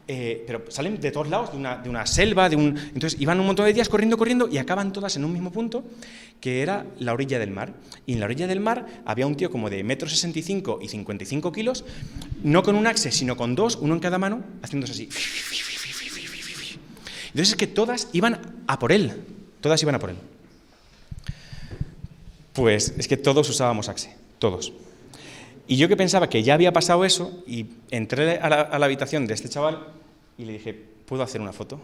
eh, pero salen de todos lados, de una, de una, selva, de un... Entonces iban un montón de días corriendo, corriendo y acaban todas en un mismo punto, que era la orilla del mar. Y en la orilla del mar había un tío como de metro sesenta y 55 kilos, no con un axe, sino con dos, uno en cada mano, haciéndose así. Entonces es que todas iban a por él, todas iban a por él. Pues es que todos usábamos Axe, todos. Y yo que pensaba que ya había pasado eso, y entré a la, habitación de este chaval y le dije, ¿puedo hacer una foto?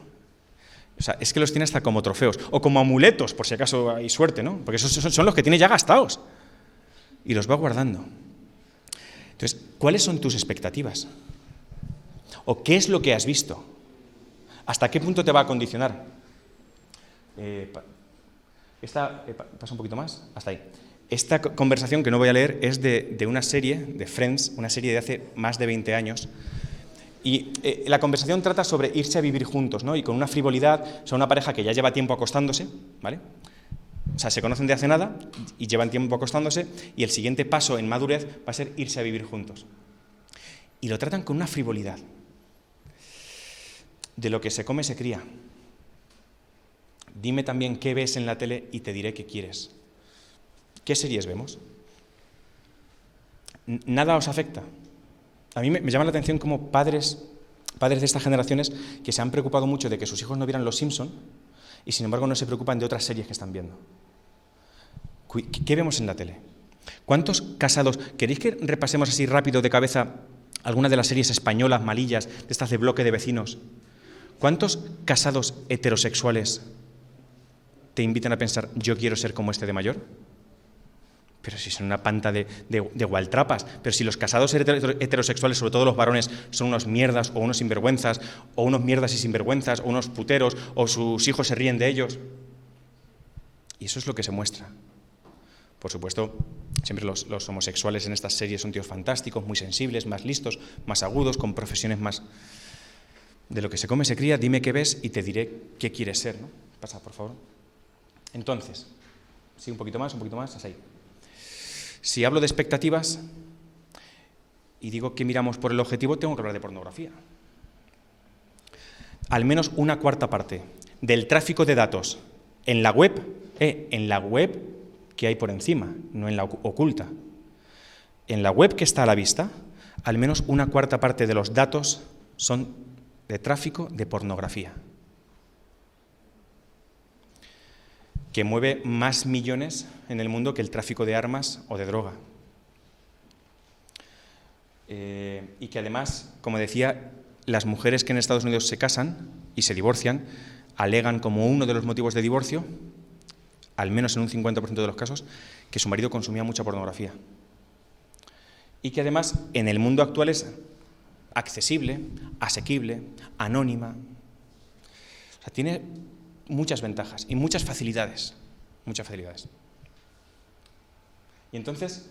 O sea, es que los tiene hasta como trofeos, o como amuletos, por si acaso hay suerte, ¿no? Porque esos son los que tiene ya gastados. Y los va guardando. Entonces, ¿cuáles son tus expectativas? ¿O qué es lo que has visto? ¿Hasta qué punto te va a condicionar? Eh, esta, eh, pasa un poquito más, hasta ahí. Esta conversación que no voy a leer es de, una serie, de Friends, una serie de hace más de 20 años. Y eh, la conversación trata sobre irse a vivir juntos, ¿no? Y con una frivolidad, son una pareja que ya lleva tiempo acostándose, ¿vale? O sea, se conocen de hace nada y llevan tiempo acostándose y el siguiente paso en madurez va a ser irse a vivir juntos. Y lo tratan con una frivolidad. De lo que se come se cría. Dime también qué ves en la tele y te diré qué quieres. ¿Qué series vemos? ¿Nada os afecta? A mí me, llama la atención como padres, padres de estas generaciones que se han preocupado mucho de que sus hijos no vieran Los Simpson y sin embargo no se preocupan de otras series que están viendo. ¿Qué vemos en la tele? ¿Cuántos casados? ¿Queréis que repasemos así rápido de cabeza algunas de las series españolas, malillas, de estas de bloque de vecinos? ¿Cuántos casados heterosexuales te invitan a pensar, yo quiero ser como este de mayor? Pero si son una panta de, de, gualtrapas, pero si los casados heterosexuales, sobre todo los varones, son unos mierdas o unos sinvergüenzas, o unos mierdas y sinvergüenzas, o unos puteros, o sus hijos se ríen de ellos. Y eso es lo que se muestra. Por supuesto, siempre los, los homosexuales en estas series son tíos fantásticos, muy sensibles, más listos, más agudos, con profesiones más... De lo que se come se cría, dime qué ves y te diré qué quieres ser. ¿no? Pasa, por favor. Entonces, sí, un poquito más, un poquito más, así. Si hablo de expectativas y digo que miramos por el objetivo, tengo que hablar de pornografía. Al menos una cuarta parte del tráfico de datos en la web, eh, en la web que hay por encima, no en la oculta. En la web que está a la vista, al menos una cuarta parte de los datos son de tráfico de pornografía. Que mueve más millones en el mundo que el tráfico de armas o de droga. Eh, y que además, como decía, las mujeres que en Estados Unidos se casan y se divorcian alegan como uno de los motivos de divorcio, al menos en un 50% de los casos, que su marido consumía mucha pornografía. Y que además en el mundo actual es accesible, asequible, anónima. O sea, tiene muchas ventajas y muchas facilidades. Muchas facilidades. Y entonces,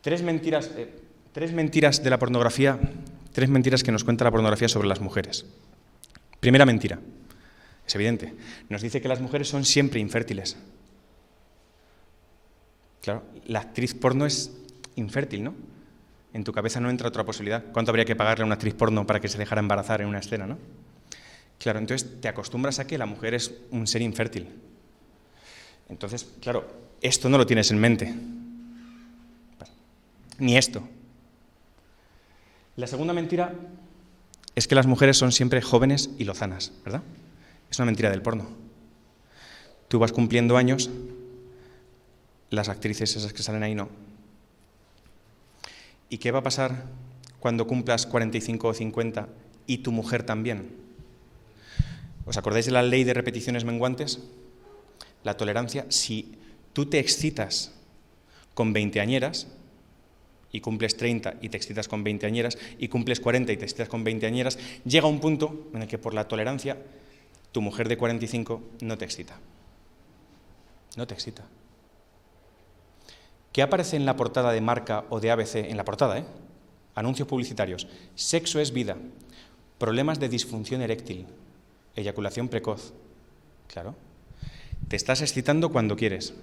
tres mentiras, eh, tres mentiras de la pornografía, tres mentiras que nos cuenta la pornografía sobre las mujeres. Primera mentira, es evidente, nos dice que las mujeres son siempre infértiles. Claro, la actriz porno es infértil, ¿no? En tu cabeza no entra otra posibilidad. ¿Cuánto habría que pagarle a una actriz porno para que se dejara embarazar en una escena, no? Claro, entonces te acostumbras a que la mujer es un ser infértil. Entonces, claro, esto no lo tienes en mente. Ni esto. La segunda mentira es que las mujeres son siempre jóvenes y lozanas, ¿verdad? Es una mentira del porno. Tú vas cumpliendo años, las actrices esas que salen ahí no. ¿Y qué va a pasar cuando cumplas 45 o 50 y tu mujer también? ¿Os acordáis de la ley de repeticiones menguantes? La tolerancia, si tú te excitas con veinteañeras y cumples 30 y te excitas con veinteañeras y cumples 40 y te excitas con veinteañeras, llega un punto en el que por la tolerancia tu mujer de 45 no te excita. No te excita. ¿Qué aparece en la portada de marca o de ABC? En la portada, ¿eh? Anuncios publicitarios. Sexo es vida. Problemas de disfunción eréctil. Eyaculación precoz. Claro. Te estás excitando cuando quieres.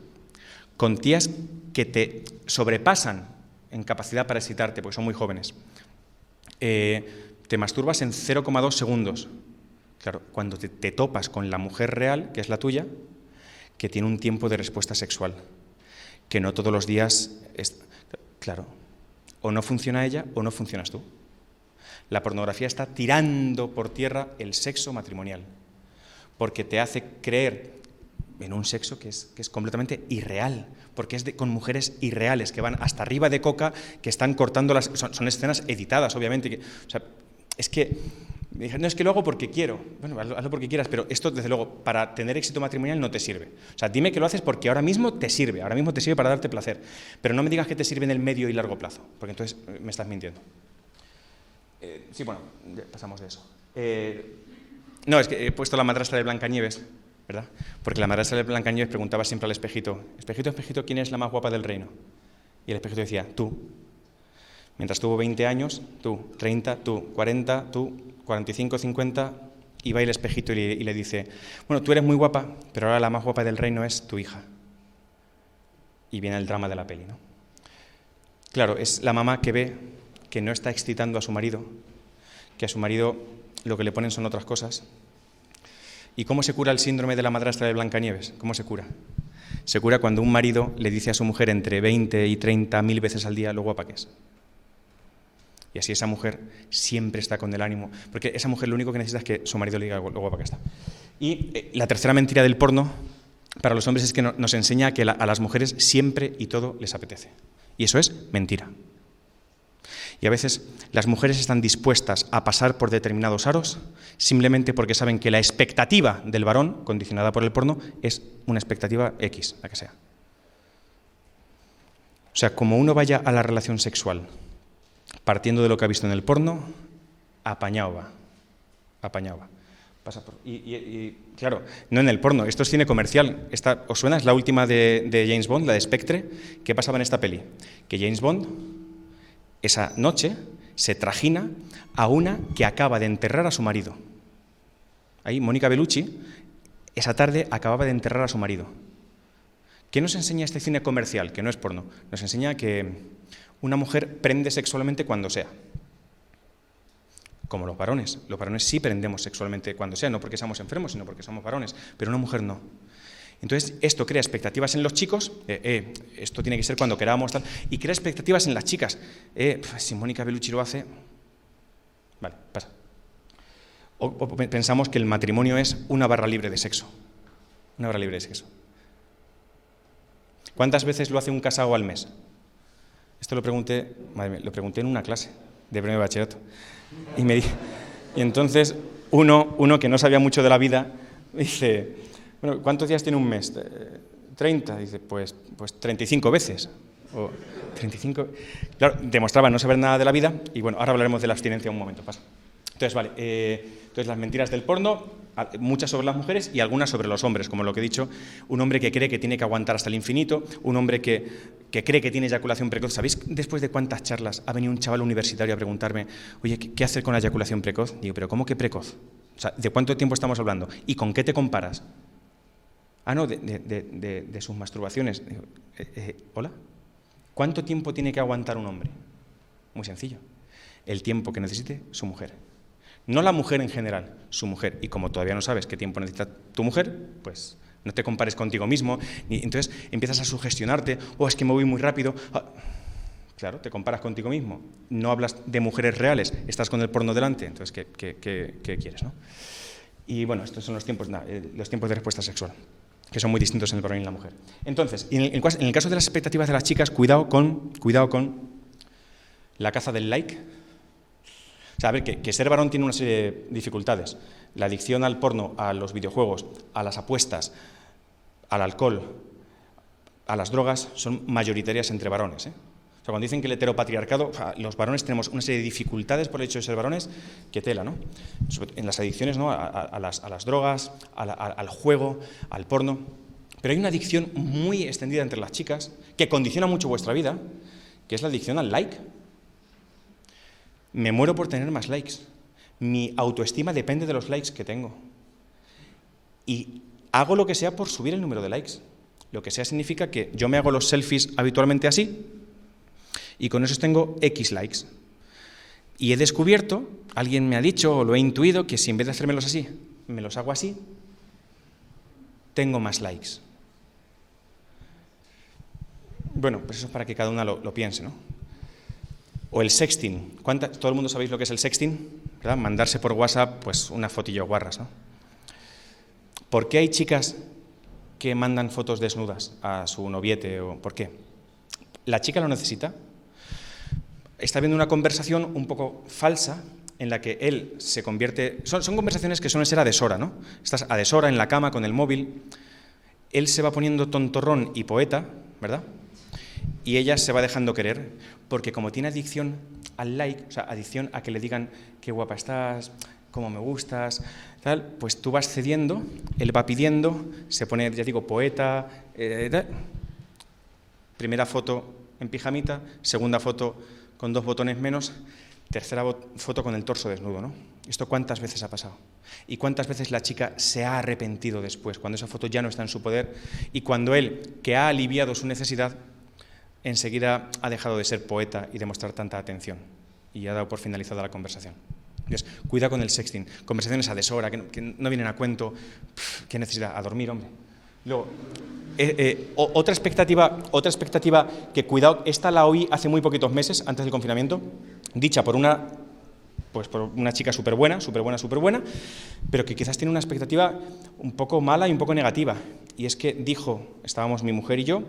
Con tías que te sobrepasan en capacidad para excitarte, porque son muy jóvenes. Eh, te masturbas en 0,2 segundos. Claro, cuando te, te, topas con la mujer real, que es la tuya, que tiene un tiempo de respuesta sexual, que no todos los días... Es, claro, o no funciona ella o no funcionas tú. La pornografía está tirando por tierra el sexo matrimonial, porque te hace creer en un sexo que es, que es completamente irreal, porque es de, con mujeres irreales, que van hasta arriba de coca, que están cortando las... Son, escenas editadas, obviamente. Que, o sea, es que... Me no, es que lo hago porque quiero. Bueno, hazlo, porque quieras, pero esto, desde luego, para tener éxito matrimonial no te sirve. O sea, dime que lo haces porque ahora mismo te sirve, ahora mismo te sirve para darte placer. Pero no me digas que te sirve en el medio y largo plazo, porque entonces eh, me estás mintiendo. Eh, sí, bueno, pasamos de eso. Eh, no, es que he puesto la madrastra de Blancanieves, ¿verdad? Porque la madrastra de Blancanieves preguntaba siempre al espejito, espejito, espejito, ¿quién es la más guapa del reino? Y el espejito decía, tú. Mientras tuvo 20 años, tú, 30, tú, 40, tú, 45, 50, y va el espejito y le, dice, bueno, tú eres muy guapa, pero ahora la más guapa del reino es tu hija. Y viene el drama de la peli, ¿no? Claro, es la mamá que ve que no está excitando a su marido, que a su marido lo que le ponen son otras cosas. ¿Y cómo se cura el síndrome de la madrastra de Blancanieves? ¿Cómo se cura? Se cura cuando un marido le dice a su mujer entre 20 y 30 mil veces al día lo guapa que es. Y así esa mujer siempre está con el ánimo, porque esa mujer lo único que necesita es que su marido le diga lo guapa que está. Y eh, la tercera mentira del porno para los hombres es que nos enseña que a las mujeres siempre y todo les apetece. Y eso es mentira. Y a veces las mujeres están dispuestas a pasar por determinados aros simplemente porque saben que la expectativa del varón, condicionada por el porno, es una expectativa X, la que sea. O sea, como uno vaya a la relación sexual partiendo de lo que ha visto en el porno, apañado va. Apañado va. Pasa por, y, claro, no en el porno, esto es cine comercial. Esta, ¿Os suena? Es la última de, de James Bond, la de Spectre. ¿Qué pasaba en esta peli? Que James Bond esa noche se trajina a una que acaba de enterrar a su marido. Ahí, Mónica Bellucci, esa tarde acababa de enterrar a su marido. ¿Qué nos enseña este cine comercial, que no es porno? Nos enseña que una mujer prende sexualmente cuando sea. Como los varones. Los varones sí prendemos sexualmente cuando sea, no porque seamos enfermos, sino porque somos varones. Pero una mujer no. Entonces, esto crea expectativas en los chicos, eh, eh, esto tiene que ser cuando queramos, tal, y crea expectativas en las chicas. Eh, si Mónica Bellucci lo hace, vale, pasa. O, pensamos que el matrimonio es una barra libre de sexo. Una barra libre de sexo. ¿Cuántas veces lo hace un casado al mes? Esto lo pregunté, lo pregunté en una clase de primer bachillerato. Y, me, y entonces uno, uno que no sabía mucho de la vida dice, bueno, ¿cuántos días tiene un mes? 30. Dice, pues, pues 35 veces. O 35. Claro, demostraba no saber nada de la vida y bueno, ahora hablaremos de la abstinencia un momento. Pasa. Entonces, vale, eh, entonces las mentiras del porno, muchas sobre las mujeres y algunas sobre los hombres, como lo que he dicho, un hombre que cree que tiene que aguantar hasta el infinito, un hombre que, que cree que tiene eyaculación precoz. ¿Sabéis después de cuántas charlas ha venido un chaval universitario a preguntarme, oye, ¿qué, hacer con la eyaculación precoz? Digo, pero ¿cómo que precoz? O sea, ¿de cuánto tiempo estamos hablando? ¿Y con qué te comparas? Ah, no, de, sus masturbaciones. Eh, eh, ¿Hola? ¿Cuánto tiempo tiene que aguantar un hombre? Muy sencillo. El tiempo que necesite su mujer. No la mujer en general, su mujer. Y como todavía no sabes qué tiempo necesita tu mujer, pues no te compares contigo mismo. Entonces empiezas a sugestionarte, o oh, es que me voy muy rápido. Ah, claro, te comparas contigo mismo. No hablas de mujeres reales, estás con el porno delante. Entonces, ¿qué, qué, quieres? No? Y bueno, estos son los tiempos, eh, los tiempos de respuesta sexual que son muy distintos en el varón y en la mujer. Entonces, en el, caso de las expectativas de las chicas, cuidado con, cuidado con la caza del like. O sea, a ver, que, que, ser varón tiene una serie de dificultades. La adicción al porno, a los videojuegos, a las apuestas, al alcohol, a las drogas, son mayoritarias entre varones. ¿eh? Cuando dicen que el heteropatriarcado, los varones tenemos una serie de dificultades por el hecho de ser varones, que tela, ¿no? En las adicciones, ¿no? A, las, drogas, al juego, al porno. Pero hay una adicción muy extendida entre las chicas que condiciona mucho vuestra vida, que es la adicción al like. Me muero por tener más likes. Mi autoestima depende de los likes que tengo. Y hago lo que sea por subir el número de likes. Lo que sea significa que yo me hago los selfies habitualmente así, y con eso tengo X likes. Y he descubierto, alguien me ha dicho o lo he intuido, que si en vez de hacérmelos así, me los hago así, tengo más likes. Bueno, pues eso es para que cada una lo, piense, ¿no? O el sexting. Todo el mundo sabéis lo que es el sexting. Mandarse por WhatsApp, pues una fotillo guarras, ¿no? ¿Por qué hay chicas que mandan fotos desnudas a su noviete? O, ¿Por qué? ¿La chica lo necesita? Está viendo una conversación un poco falsa en la que él se convierte... Son, son conversaciones que suelen ser a deshora, ¿no? Estás a deshora en la cama con el móvil, él se va poniendo tontorrón y poeta, ¿verdad? Y ella se va dejando querer, porque como tiene adicción al like, o sea, adicción a que le digan qué guapa estás, cómo me gustas, tal, pues tú vas cediendo, él va pidiendo, se pone, ya digo, poeta, eh, primera foto en pijamita, segunda foto con dos botones menos, tercera foto con el torso desnudo, ¿no? ¿Esto cuántas veces ha pasado? ¿Y cuántas veces la chica se ha arrepentido después, cuando esa foto ya no está en su poder y cuando él, que ha aliviado su necesidad, enseguida ha dejado de ser poeta y de mostrar tanta atención y ha dado por finalizada la conversación? Cuida con el sexting. Conversaciones a deshora, que no, que no vienen a cuento. ¿Qué necesidad? A dormir, hombre. Eh, eh, otra, expectativa, otra expectativa que, cuidado, esta la oí hace muy poquitos meses, antes del confinamiento, dicha por una, pues por una chica súper buena, súper buena, súper buena, pero que quizás tiene una expectativa un poco mala y un poco negativa. Y es que dijo, estábamos mi mujer y yo,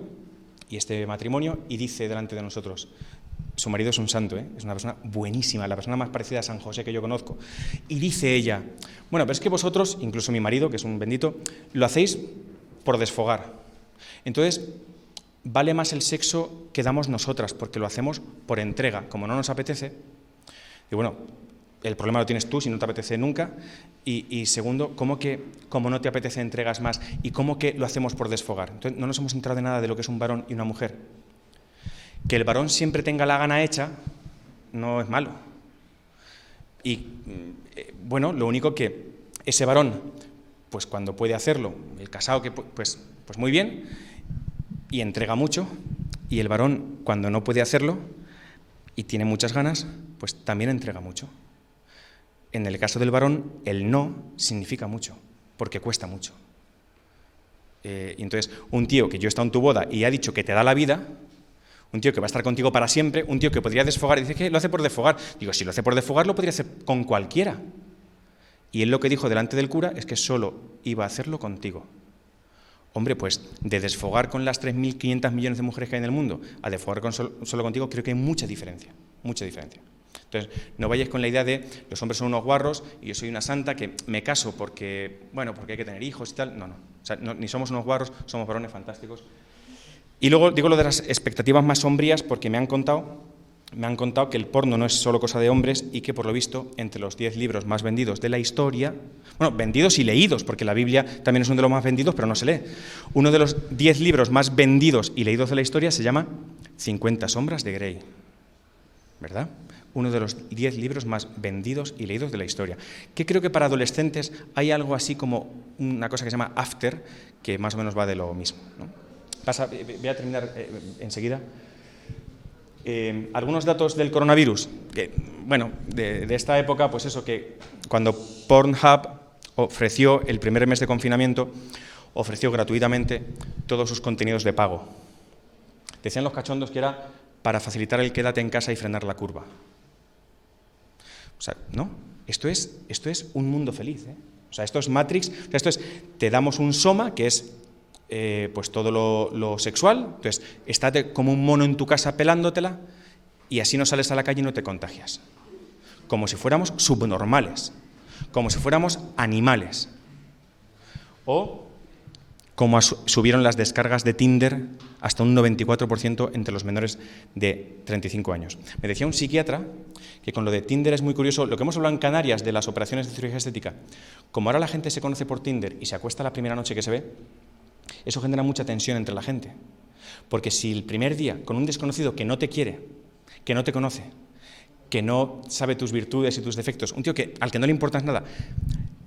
y este matrimonio, y dice delante de nosotros, su marido es un santo, ¿eh? es una persona buenísima, la persona más parecida a San José que yo conozco. Y dice ella, bueno, pero es que vosotros, incluso mi marido, que es un bendito, lo hacéis por desfogar. Entonces, vale más el sexo que damos nosotras, porque lo hacemos por entrega, como no nos apetece. Y bueno, el problema lo tienes tú si no te apetece nunca. Y, segundo, ¿cómo que como no te apetece entregas más? ¿Y cómo que lo hacemos por desfogar? Entonces, no nos hemos enterado de nada de lo que es un varón y una mujer. Que el varón siempre tenga la gana hecha no es malo. Y mm, eh, bueno, lo único que ese varón, pues cuando puede hacerlo, el casado que pues, pues muy bien, y entrega mucho, y el varón cuando no puede hacerlo y tiene muchas ganas, pues también entrega mucho. En el caso del varón, el no significa mucho, porque cuesta mucho. Eh, entonces, un tío que yo he estado en tu boda y ha dicho que te da la vida, un tío que va a estar contigo para siempre, un tío que podría desfogar, y dice que lo hace por desfogar. Digo, si lo hace por desfogar, lo podría hacer con cualquiera. Y él lo que dijo delante del cura es que solo iba a hacerlo contigo. Hombre, pues de desfogar con las 3.500 millones de mujeres que hay en el mundo a desfogar con solo, contigo, creo que hay mucha diferencia, mucha diferencia. Entonces, no vayáis con la idea de los hombres son unos guarros y yo soy una santa que me caso porque, bueno, porque hay que tener hijos y tal. No, no. O sea, ni somos unos guarros, somos varones fantásticos. Y luego digo lo de las expectativas más sombrías porque me han contado me han contado que el porno no es solo cosa de hombres y que por lo visto entre los 10 libros más vendidos de la historia, bueno, vendidos y leídos, porque la Biblia también es uno de los más vendidos, pero no se lee. Uno de los 10 libros más vendidos y leídos de la historia se llama 50 sombras de Grey. ¿Verdad? Uno de los 10 libros más vendidos y leídos de la historia. Que creo que para adolescentes hay algo así como una cosa que se llama After, que más o menos va de lo mismo. voy a terminar eh, enseguida. Eh, algunos datos del coronavirus. bueno, de, esta época, pues eso, que cuando Pornhub ofreció el primer mes de confinamiento, ofreció gratuitamente todos sus contenidos de pago. Decían los cachondos que era para facilitar el quédate en casa y frenar la curva. O sea, no, esto es, esto es un mundo feliz. ¿eh? O sea, esto es Matrix, esto es, te damos un soma, que es eh, pues todo lo, sexual, entonces estate como un mono en tu casa pelándotela y así no sales a la calle y no te contagias. Como si fuéramos subnormales, como si fuéramos animales. O como subieron las descargas de Tinder hasta un 94% entre los menores de 35 años. Me decía un psiquiatra que con lo de Tinder es muy curioso, lo que hemos hablado en Canarias de las operaciones de cirugía estética, como ahora la gente se conoce por Tinder y se acuesta la primera noche que se ve, eso genera mucha tensión entre la gente. Porque si el primer día, con un desconocido que no te quiere, que no te conoce, que no sabe tus virtudes y tus defectos, un tío que, al que no le importas nada,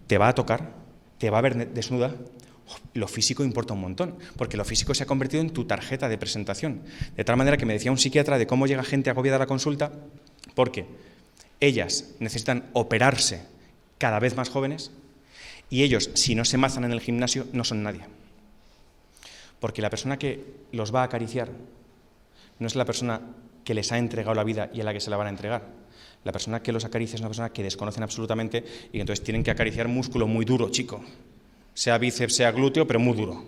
te va a tocar, te va a ver desnuda, lo físico importa un montón, porque lo físico se ha convertido en tu tarjeta de presentación. De tal manera que me decía un psiquiatra de cómo llega gente agobiada a la consulta, porque ellas necesitan operarse cada vez más jóvenes y ellos, si no se mazan en el gimnasio, no son nadie. Porque la persona que los va a acariciar no es la persona que les ha entregado la vida y a la que se la van a entregar. La persona que los acaricia es una persona que desconocen absolutamente y entonces tienen que acariciar músculo muy duro, chico. Sea bíceps, sea glúteo, pero muy duro.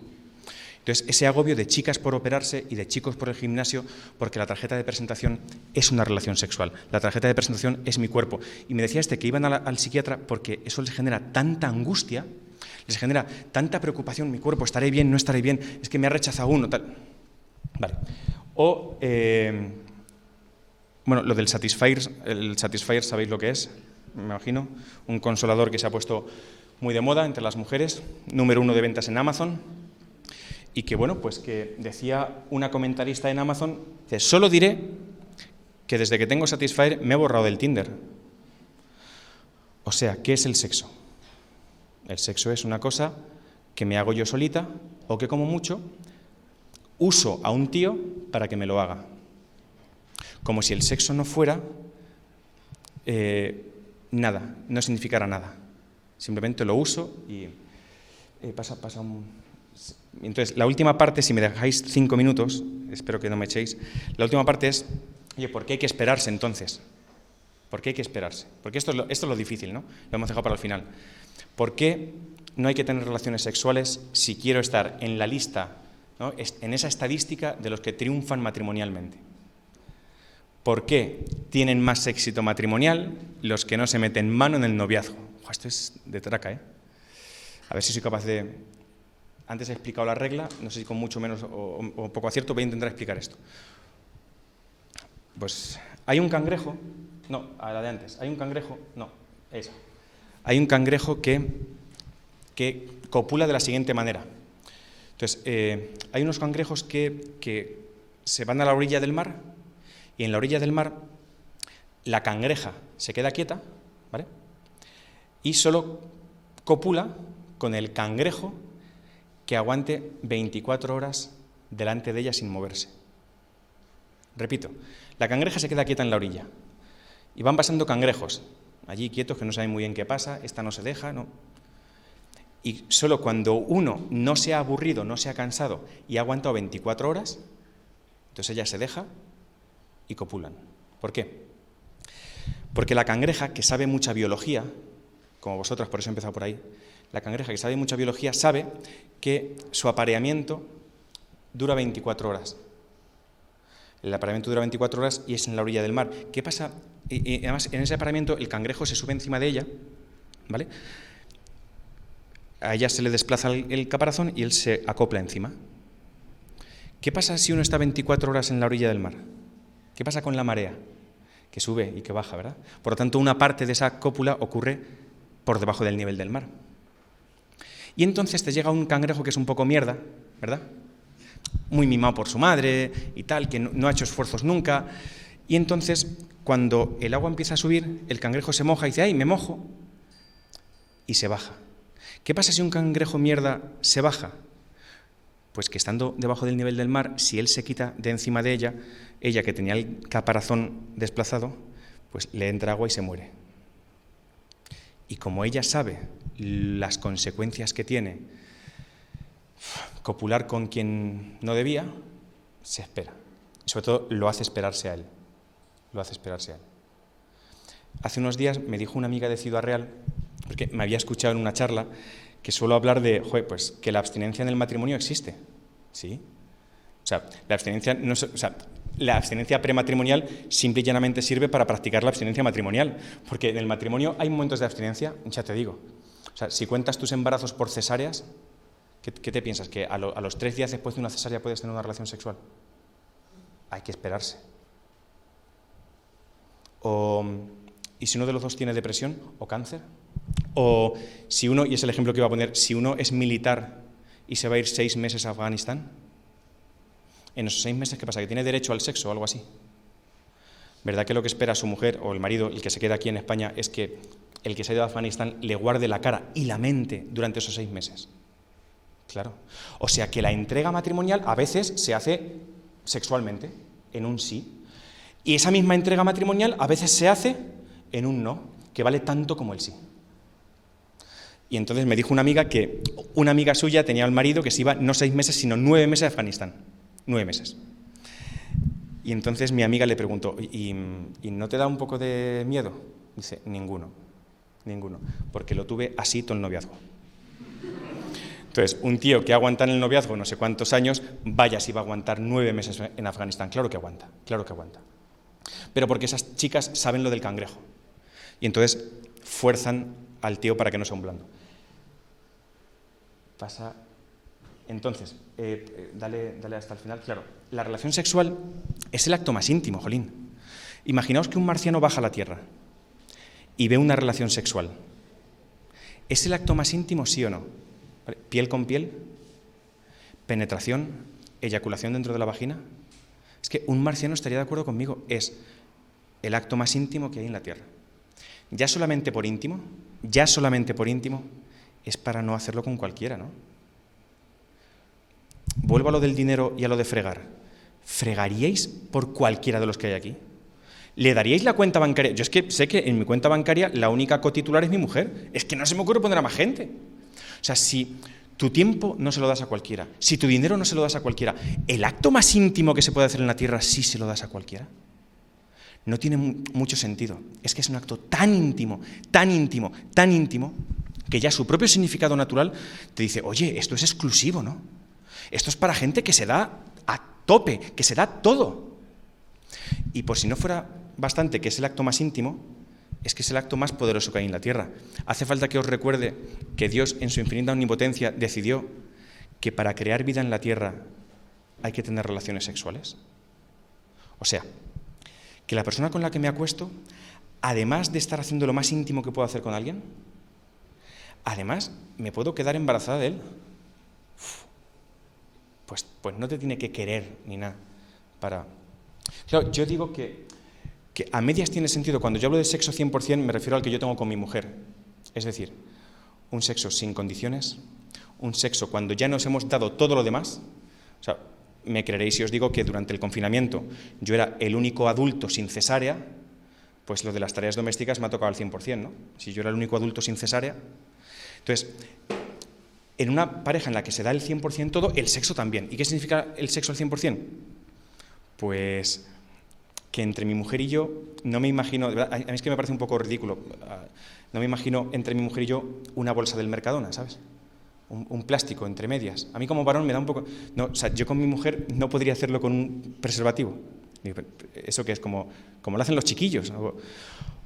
Entonces, ese agobio de chicas por operarse y de chicos por el gimnasio, porque la tarjeta de presentación es una relación sexual. La tarjeta de presentación es mi cuerpo. Y me decía este que iban al, psiquiatra porque eso les genera tanta angustia, les genera tanta preocupación, mi cuerpo, estaré bien, no estaré bien, es que me ha rechazado uno, tal. Vale. O, eh, bueno, lo del Satisfyer, el Satisfyer, ¿sabéis lo que es? Me imagino. Un consolador que se ha puesto muy de moda entre las mujeres, número uno de ventas en Amazon y que, bueno, pues que decía una comentarista en Amazon, que solo diré que desde que tengo Satisfyer me he borrado del Tinder. O sea, ¿qué es el sexo? El sexo es una cosa que me hago yo solita o que como mucho uso a un tío para que me lo haga. Como si el sexo no fuera eh, nada, no significara nada. Simplemente lo uso y eh, pasa, pasa un, entonces, la última parte, si me dejáis cinco minutos, espero que no me echéis, la última parte es, oye, ¿por qué hay que esperarse entonces? ¿Por qué hay que esperarse? Porque esto es lo, esto es lo difícil, ¿no? Lo hemos dejado para el final. ¿Por qué no hay que tener relaciones sexuales si quiero estar en la lista, en esa estadística de los que triunfan matrimonialmente? ¿Por qué tienen más éxito matrimonial los que no se meten mano en el noviazgo? esto es de traca, ¿eh? A ver si soy capaz de, antes he explicado la regla, no sé si con mucho menos o, poco acierto voy a intentar explicar esto. Pues hay un cangrejo, no, a la de antes, hay un cangrejo, no, esa. Hay un cangrejo que, que copula de la siguiente manera. Entonces, eh, hay unos cangrejos que, que se van a la orilla del mar y en la orilla del mar la cangreja se queda quieta, ¿vale? Y solo copula con el cangrejo que aguante 24 horas delante de ella sin moverse. Repito, la cangreja se queda quieta en la orilla y van pasando cangrejos, allí quietos que no saben muy bien qué pasa, esta no se deja, no. Y solo cuando uno no se ha aburrido, no se ha cansado y ha aguantado 24 horas, entonces ella se deja y copulan. ¿Por qué? Porque la cangreja, que sabe mucha biología, como vosotras, por eso he empezado por ahí, la cangreja, que sabe mucha biología, sabe que su apareamiento dura 24 horas. El apareamiento dura 24 horas y es en la orilla del mar. ¿Qué pasa? Y, además, en ese apareamiento el cangrejo se sube encima de ella, ¿vale? A ella se le desplaza el, caparazón y él se acopla encima. ¿Qué pasa si uno está 24 horas en la orilla del mar? ¿Qué pasa con la marea? Que sube y que baja, ¿verdad? Por lo tanto, una parte de esa cópula ocurre por debajo del nivel del mar. Y entonces te llega un cangrejo que es un poco mierda, ¿verdad? Muy mimado por su madre y tal, que no, ha hecho esfuerzos nunca. Y entonces, cuando el agua empieza a subir, el cangrejo se moja y dice, ¡ay, me mojo! Y se baja. ¿Qué pasa si un cangrejo mierda se baja? Pues que estando debajo del nivel del mar, si él se quita de encima de ella, ella que tenía el caparazón desplazado, pues le entra agua y se muere. Y como ella sabe las consecuencias que tiene copular con quien no debía, se espera. Y sobre todo lo hace esperarse a él. Lo hace esperarse a él. Hace unos días me dijo una amiga de Ciudad Real, porque me había escuchado en una charla, que suelo hablar de, pues que la abstinencia en el matrimonio existe. ¿Sí? O sea, la abstinencia, o sea, la abstinencia prematrimonial simple y llanamente sirve para practicar la abstinencia matrimonial, porque en el matrimonio hay momentos de abstinencia, ya te digo. O sea, si cuentas tus embarazos por cesáreas, ¿qué, te piensas? ¿Que a, los tres días después de una cesárea puedes tener una relación sexual? Hay que esperarse. ¿Y si uno de los dos tiene depresión o cáncer? O si uno, y es el ejemplo que iba a poner, si uno es militar y se va a ir seis meses a Afganistán, en esos seis meses, ¿qué pasa? ¿Que tiene derecho al sexo o algo así? ¿Verdad que lo que espera su mujer o el marido, el que se queda aquí en España, es que el que se ha ido a Afganistán le guarde la cara y la mente durante esos seis meses? Claro. O sea que la entrega matrimonial a veces se hace sexualmente, en un sí. Y esa misma entrega matrimonial a veces se hace en un no, que vale tanto como el sí. Y entonces me dijo una amiga que una amiga suya tenía al marido que se iba no seis meses, sino nueve meses a Afganistán nueve meses. Y entonces mi amiga le preguntó, ¿y, no te da un poco de miedo? Dice, ninguno, ninguno, porque lo tuve así todo el noviazgo. Entonces un tío que aguanta en el noviazgo no sé cuántos años, vaya si va a aguantar nueve meses en Afganistán. Claro que aguanta, claro que aguanta. Pero porque esas chicas saben lo del cangrejo. Y entonces fuerzan al tío para que no sea un blando. Pasa. Entonces, eh, eh, dale, dale hasta el final. Claro, la relación sexual es el acto más íntimo, Jolín. Imaginaos que un marciano baja a la Tierra y ve una relación sexual. ¿Es el acto más íntimo, sí o no? ¿Piel con piel? ¿Penetración? ¿Eyaculación dentro de la vagina? Es que un marciano estaría de acuerdo conmigo. Es el acto más íntimo que hay en la Tierra. Ya solamente por íntimo, ya solamente por íntimo, es para no hacerlo con cualquiera, ¿no? Vuelvo a lo del dinero y a lo de fregar. ¿Fregaríais por cualquiera de los que hay aquí? ¿Le daríais la cuenta bancaria? Yo es que sé que en mi cuenta bancaria la única cotitular es mi mujer. Es que no se me ocurre poner a más gente. O sea, si tu tiempo no se lo das a cualquiera, si tu dinero no se lo das a cualquiera, el acto más íntimo que se puede hacer en la tierra sí se lo das a cualquiera. No tiene mucho sentido. Es que es un acto tan íntimo, tan íntimo, tan íntimo, que ya su propio significado natural te dice, oye, esto es exclusivo, ¿no? Esto es para gente que se da a tope, que se da todo. Y por si no fuera bastante que es el acto más íntimo, es que es el acto más poderoso que hay en la tierra. Hace falta que os recuerde que Dios en su infinita omnipotencia decidió que para crear vida en la tierra hay que tener relaciones sexuales. O sea, que la persona con la que me acuesto, además de estar haciendo lo más íntimo que puedo hacer con alguien, además me puedo quedar embarazada de él. Pues, pues no te tiene que querer ni nada para... Claro, yo digo que que a medias tiene sentido. Cuando yo hablo de sexo 100% me refiero al que yo tengo con mi mujer. Es decir, un sexo sin condiciones, un sexo cuando ya nos hemos dado todo lo demás. O sea, me creeréis si os digo que durante el confinamiento yo era el único adulto sin cesárea, pues lo de las tareas domésticas me ha tocado al 100%, ¿no? Si yo era el único adulto sin cesárea. Entonces, en una pareja en la que se da el 100% todo, el sexo también. ¿Y qué significa el sexo al 100%? Pues que entre mi mujer y yo no me imagino, a mí es que me parece un poco ridículo, ah, no me imagino entre mi mujer y yo una bolsa del Mercadona, ¿sabes? Un, plástico entre medias. A mí como varón me da un poco... No, o sea, yo con mi mujer no podría hacerlo con un preservativo. Eso que es como, como lo hacen los chiquillos,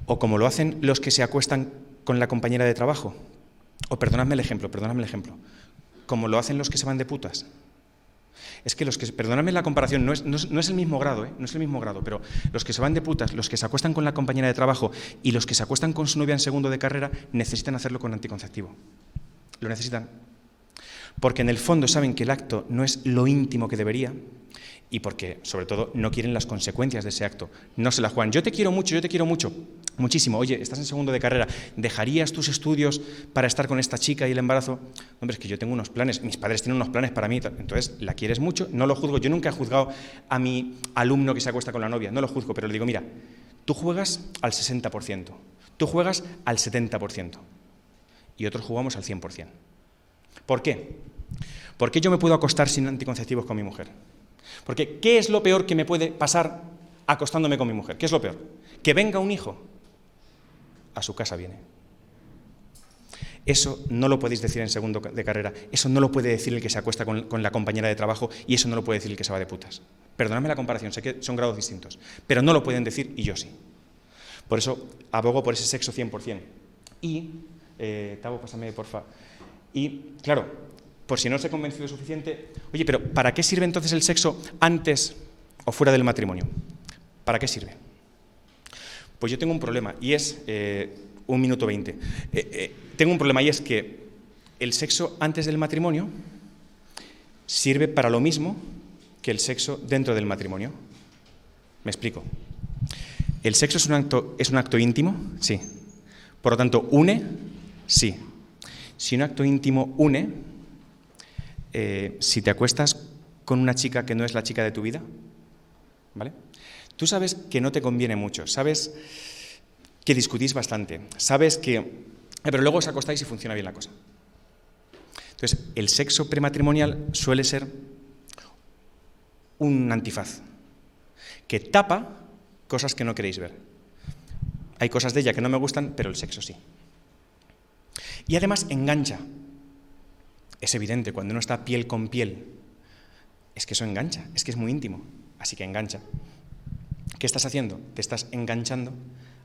o, como lo hacen los que se acuestan con la compañera de trabajo. O perdonadme el ejemplo, perdonadme el ejemplo. Como lo hacen los que se van de putas es que los que, perdóname la comparación, no es, el mismo grado, ¿eh? no es el mismo grado, pero los que se van de putas, los que se acuestan con la compañera de trabajo y los que se acuestan con su novia en segundo de carrera, necesitan hacerlo con anticonceptivo. Lo necesitan. Porque en el fondo saben que el acto no es lo íntimo que debería y porque, sobre todo, no quieren las consecuencias de ese acto. No se la juegan. Yo te quiero mucho, yo te quiero mucho. Muchísimo. Oye, estás en segundo de carrera. ¿Dejarías tus estudios para estar con esta chica y el embarazo? Hombre, es que yo tengo unos planes. Mis padres tienen unos planes para mí. Entonces, la quieres mucho. No lo juzgo. Yo nunca he juzgado a mi alumno que se acuesta con la novia. No lo juzgo, pero le digo, mira, tú juegas al 60%. Tú juegas al 70%. Y otros jugamos al 100%. ¿Por qué? ¿Por qué yo me puedo acostar sin anticonceptivos con mi mujer? Porque, ¿qué es lo peor que me puede pasar acostándome con mi mujer? ¿Qué es lo peor? Que venga un hijo a su casa viene. Eso no lo podéis decir en segundo de carrera, eso no lo puede decir el que se acuesta con, la compañera de trabajo y eso no lo puede decir el que se va de putas. Perdóname la comparación, sé que son grados distintos, pero no lo pueden decir y yo sí. Por eso abogo por ese sexo 100%. Y, eh, Tavo, pásame, porfa. Y, claro, por si no os he convencido suficiente, oye, pero ¿para qué sirve entonces el sexo antes o fuera del matrimonio? ¿Para qué sirve? Pues yo tengo un problema y es eh, un minuto veinte. Eh, eh, tengo un problema y es que el sexo antes del matrimonio sirve para lo mismo que el sexo dentro del matrimonio. Me explico. ¿El sexo es un acto, es un acto íntimo? Sí. Por lo tanto, ¿une? Sí. Si un acto íntimo une, si te acuestas con una chica que no es la chica de tu vida, ¿vale? Tú sabes que no te conviene mucho, sabes que discutís bastante, sabes que... Eh, pero luego os acostáis y funciona bien la cosa. Entonces, el sexo prematrimonial suele ser un antifaz, que tapa cosas que no queréis ver. Hay cosas de ella que no me gustan, pero el sexo sí. Y además engancha. Es evidente, cuando uno está piel con piel, es que eso engancha, es que es muy íntimo, así que engancha. ¿Qué estás haciendo? Te estás enganchando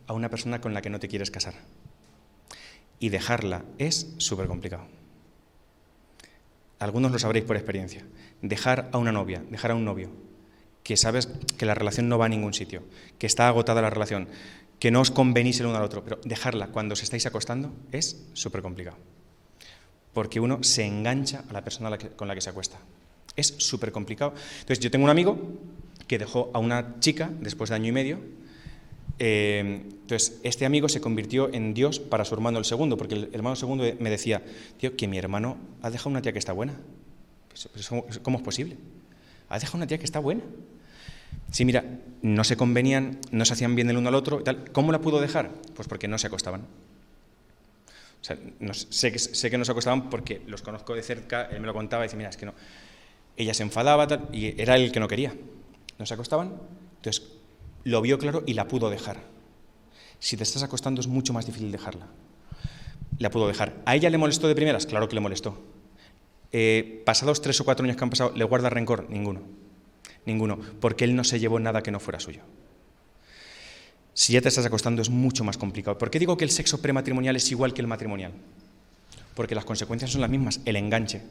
a una persona con la que no te quieres casar. Y dejarla es súper complicado. Algunos lo sabréis por experiencia. Dejar a una novia, dejar a un novio, que sabes que la relación no va a ningún sitio, que está agotada la relación, que no os convenís el uno al otro, pero dejarla cuando os estáis acostando es súper complicado. Porque uno se engancha a la persona con la que se acuesta. Es súper complicado. Entonces, yo tengo un amigo que dejó a una chica después de año y medio. Eh, entonces, este amigo se convirtió en Dios para su hermano el segundo, porque el hermano segundo me decía, tío, que mi hermano ha dejado una tía que está buena. Pues, pues, ¿Cómo es posible? Ha dejado una tía que está buena. Sí, mira, no se convenían, no se hacían bien el uno al otro. Tal. ¿Cómo la pudo dejar? Pues porque no se acostaban. O sea, sé, que, sé, que, no se acostaban porque los conozco de cerca, él me lo contaba y dice, mira, es que no. Ella se enfadaba y era el que no quería. No se acostaban, entonces lo vio claro y la pudo dejar. Si te estás acostando es mucho más difícil dejarla. La pudo dejar. ¿A ella le molestó de primeras? Claro que le molestó. Eh, pasados tres o cuatro años que han pasado, ¿le guarda rencor? Ninguno. Ninguno. Porque él no se llevó nada que no fuera suyo. Si ya te estás acostando es mucho más complicado. ¿Por qué digo que el sexo prematrimonial es igual que el matrimonial? Porque las consecuencias son las mismas, el enganche.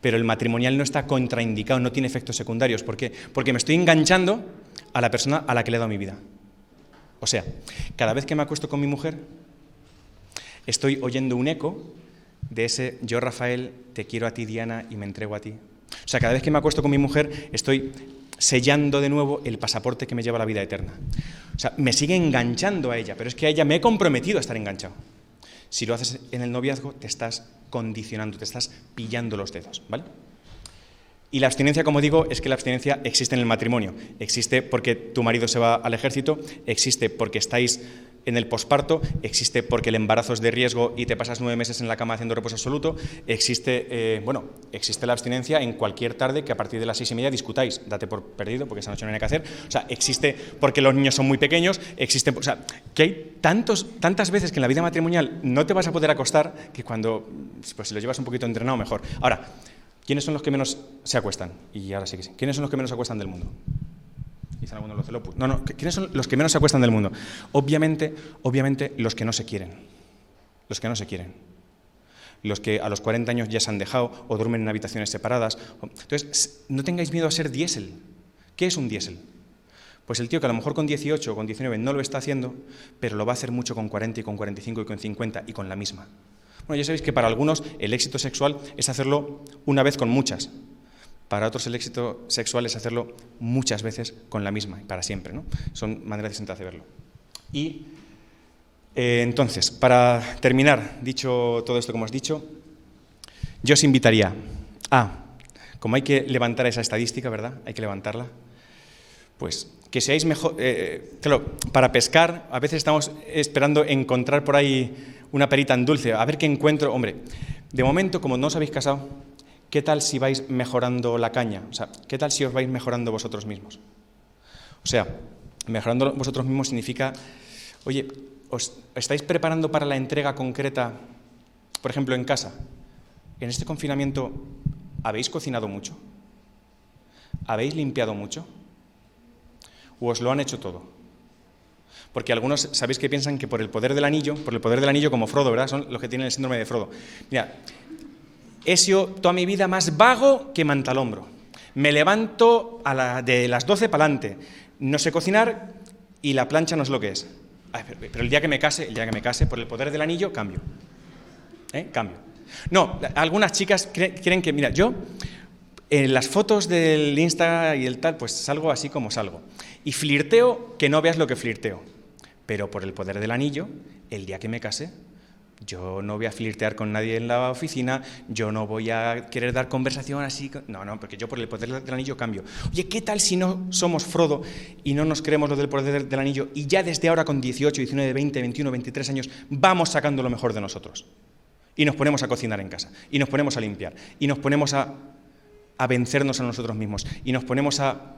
Pero el matrimonial no está contraindicado, no tiene efectos secundarios. ¿Por qué? Porque me estoy enganchando a la persona a la que le he dado mi vida. O sea, cada vez que me acuesto con mi mujer, estoy oyendo un eco de ese yo, Rafael, te quiero a ti, Diana, y me entrego a ti. O sea, cada vez que me acuesto con mi mujer, estoy sellando de nuevo el pasaporte que me lleva a la vida eterna. O sea, me sigue enganchando a ella, pero es que a ella me he comprometido a estar enganchado. Si lo haces en el noviazgo, te estás condicionando, te estás pillando los dedos, ¿vale? Y la abstinencia, como digo, es que la abstinencia existe en el matrimonio. Existe porque tu marido se va al ejército, existe porque estáis en el posparto, existe porque el embarazo es de riesgo y te pasas nueve meses en la cama haciendo reposo absoluto, existe, eh, bueno, existe la abstinencia en cualquier tarde que a partir de las seis y media discutáis, date por perdido porque esa noche no hay que hacer, o sea, existe porque los niños son muy pequeños, existe, o sea, que hay tantos, tantas veces que en la vida matrimonial no te vas a poder acostar que cuando, pues si lo llevas un poquito entrenado mejor. Ahora, ¿quiénes son los que menos se acuestan? Y ahora sí que sí, ¿quiénes son los que menos se acuestan del mundo? No, no, ¿quiénes son los que menos se acuestan del mundo? Obviamente, obviamente los que no se quieren. Los que no se quieren. Los que a los 40 años ya se han dejado o duermen en habitaciones separadas. Entonces, no tengáis miedo a ser diésel. ¿Qué es un diésel? Pues el tío que a lo mejor con 18 o con 19 no lo está haciendo, pero lo va a hacer mucho con 40 y con 45 y con 50 y con la misma. Bueno, ya sabéis que para algunos el éxito sexual es hacerlo una vez con muchas, para otros el éxito sexual es hacerlo muchas veces con la misma y para siempre. ¿no? Son maneras distintas de verlo. Y eh, entonces, para terminar, dicho todo esto como has dicho, yo os invitaría a, como hay que levantar esa estadística, ¿verdad? Hay que levantarla. Pues que seáis mejor. Eh, claro, para pescar, a veces estamos esperando encontrar por ahí una perita en dulce, a ver qué encuentro. Hombre, de momento, como no os habéis casado, ¿qué tal si vais mejorando la caña? O sea, ¿qué tal si os vais mejorando vosotros mismos? O sea, mejorando vosotros mismos significa, oye, ¿os estáis preparando para la entrega concreta, por ejemplo, en casa? En este confinamiento, ¿habéis cocinado mucho? ¿Habéis limpiado mucho? ¿O os lo han hecho todo? Porque algunos sabéis que piensan que por el poder del anillo, por el poder del anillo como Frodo, ¿verdad? Son los que tienen el síndrome de Frodo. Mira, he sido toda mi vida más vago que manta al hombro. Me levanto de las 12 para adelante. No sé cocinar y la plancha no es lo que es. pero, el día que me case, el día que me case, por el poder del anillo, cambio. ¿Eh? Cambio. No, algunas chicas creen que, mira, yo en las fotos del Insta y el tal, pues salgo así como salgo. Y flirteo que no veas lo que flirteo. Pero por el poder del anillo, el día que me case, yo no voy a flirtear con nadie en la oficina, yo no voy a querer dar conversación así. No, no, porque yo por el poder del anillo cambio. Oye, ¿qué tal si no somos Frodo y no nos creemos lo del poder del anillo y ya desde ahora con 18, 19, 20, 21, 23 años vamos sacando lo mejor de nosotros? Y nos ponemos a cocinar en casa, y nos ponemos a limpiar, y nos ponemos a, vencernos a nosotros mismos, y nos ponemos a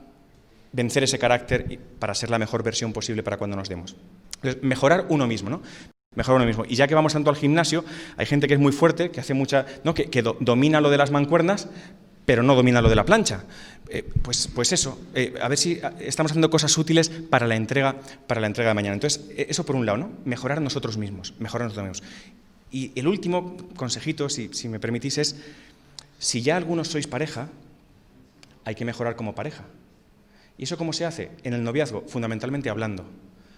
vencer ese carácter para ser la mejor versión posible para cuando nos demos. Entonces, mejorar uno mismo, ¿no? Mejorar uno mismo. Y ya que vamos tanto al gimnasio, hay gente que es muy fuerte, que hace mucha. ¿no? que, domina lo de las mancuernas, pero no domina lo de la plancha. Eh, pues, pues eso, eh, a ver si estamos haciendo cosas útiles para la entrega, para la entrega de mañana. Entonces, e, eso por un lado, ¿no? Mejorar nosotros mismos, mejorar nosotros. Y el último consejito, si, si me permitís, es, si ya algunos sois pareja, hay que mejorar como pareja. ¿Y eso cómo se hace? En el noviazgo, fundamentalmente hablando.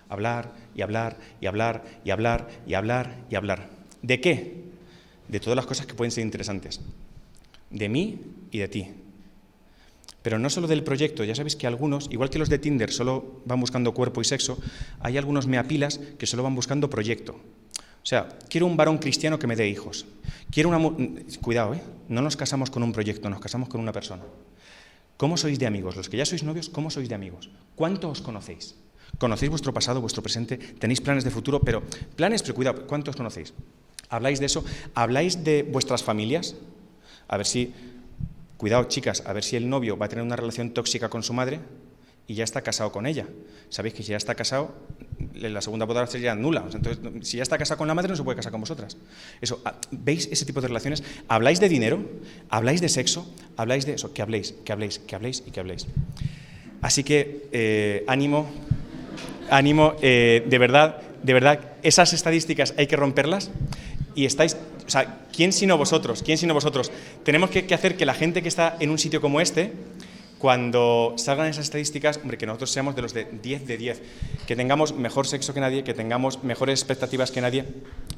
Hablar y hablar y hablar y hablar y hablar y hablar. ¿De qué? De todas las cosas que pueden ser interesantes. De mí y de ti. Pero no solo del proyecto, ya sabéis que algunos, igual que los de Tinder solo van buscando cuerpo y sexo, hay algunos meapilas que solo van buscando proyecto. O sea, quiero un varón cristiano que me dé hijos. Quiero una cuidado, ¿eh? No nos casamos con un proyecto, nos casamos con una persona. ¿Cómo sois de amigos? Los que ya sois novios, ¿cómo sois de amigos? ¿Cuánto os conocéis? ¿Conocéis vuestro pasado, vuestro presente? ¿Tenéis planes de futuro? Pero planes, pero cuidado, ¿cuántos conocéis? ¿Habláis de eso? ¿Habláis de vuestras familias? A ver si, cuidado chicas, a ver si el novio va a tener una relación tóxica con su madre y ya está casado con ella. Sabéis que si ya está casado, la segunda boda sería nula. Entonces, si ya está casado con la madre, no se puede casar con vosotras. Eso, ah, ¿veis ese tipo de relaciones? ¿Habláis de dinero? ¿Habláis de sexo? ¿Habláis de eso? Que habléis, que habléis, que habléis y que habléis. Así que, eh, ánimo, ánimo, eh, de verdad, de verdad, esas estadísticas hay que romperlas y estáis, o sea, ¿quién sino vosotros? ¿Quién sino vosotros? Tenemos que, hacer que la gente que está en un sitio como este, cuando salgan esas estadísticas, que nosotros seamos de los de 10 de 10, que tengamos mejor sexo que nadie, que tengamos mejores expectativas que nadie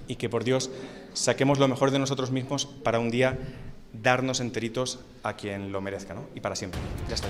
y que por Dios saquemos lo mejor de nosotros mismos para un día darnos enteritos a quien lo merezca, ¿no? Y para siempre. Ya está.